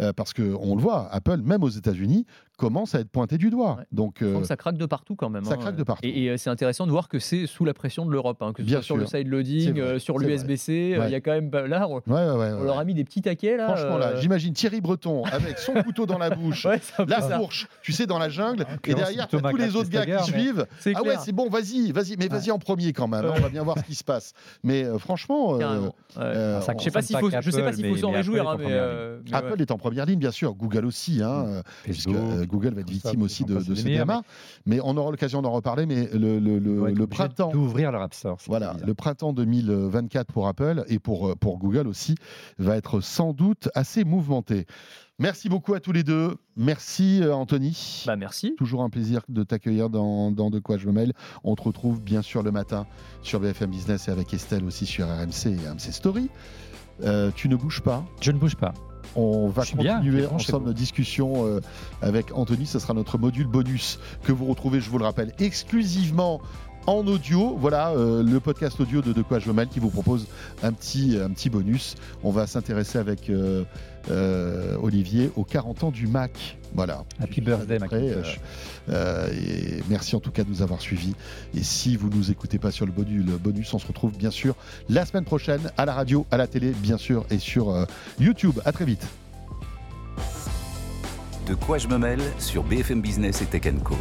Euh, parce qu'on le voit, Apple, même aux États-Unis, commence à être pointé du doigt. Donc, euh, ça craque de partout quand même. Ça hein. craque de partout. Et, euh, c'est intéressant de voir que c'est sous la pression de l'Europe, hein, que ce Bien soit sur le side loading, sur l'USB-C. Il y a quand même là, on, leur a mis des petits taquets là. Franchement là, j'imagine Thierry Breton avec son couteau dans la bouche, la fourche, tu sais, dans la jungle, ah, et derrière tous les autres gars qui suivent. Ah ouais, c'est bon, vas-y, vas-y, mais vas-y en premier quand même. Hein, on va bien voir ce qui se passe. Mais franchement, je sais pas s'il faut, je sais pas s'il faut s'en réjouir. Apple est en première ligne, bien sûr. Google aussi, hein, mm. puisque euh, Google va être victime aussi de, ce DMA. Mais... on aura l'occasion d'en reparler. Mais le, le, le, printemps. D'ouvrir leur App Store. Voilà, le printemps 2024 pour Apple et pour, euh, pour Google aussi va être sans doute assez mouvementé. Merci beaucoup à tous les deux. Merci euh, Anthony. Bah merci. Toujours un plaisir de t'accueillir dans, dans, De quoi je me mêle. On te retrouve bien sûr le matin sur BFM Business et avec Estelle aussi sur RMC et RMC Story. tu ne bouges pas. Je ne bouge pas. On va continuer ensemble nos discussions euh, avec Anthony. Ce sera notre module bonus que vous retrouvez, je vous le rappelle, exclusivement en audio. Voilà euh, le podcast audio de De quoi je me qui vous propose un petit, un petit bonus. On va s'intéresser avec euh, Olivier aux 40 ans du Mac. Voilà. Happy birthday, et merci en tout cas de nous avoir suivis. Et si vous ne nous écoutez pas sur le bonus, le bonus, on se retrouve bien sûr la semaine prochaine à la radio, à la télé, bien sûr, et sur YouTube. À très vite. De quoi je me mêle sur BFM Business et Tech Co.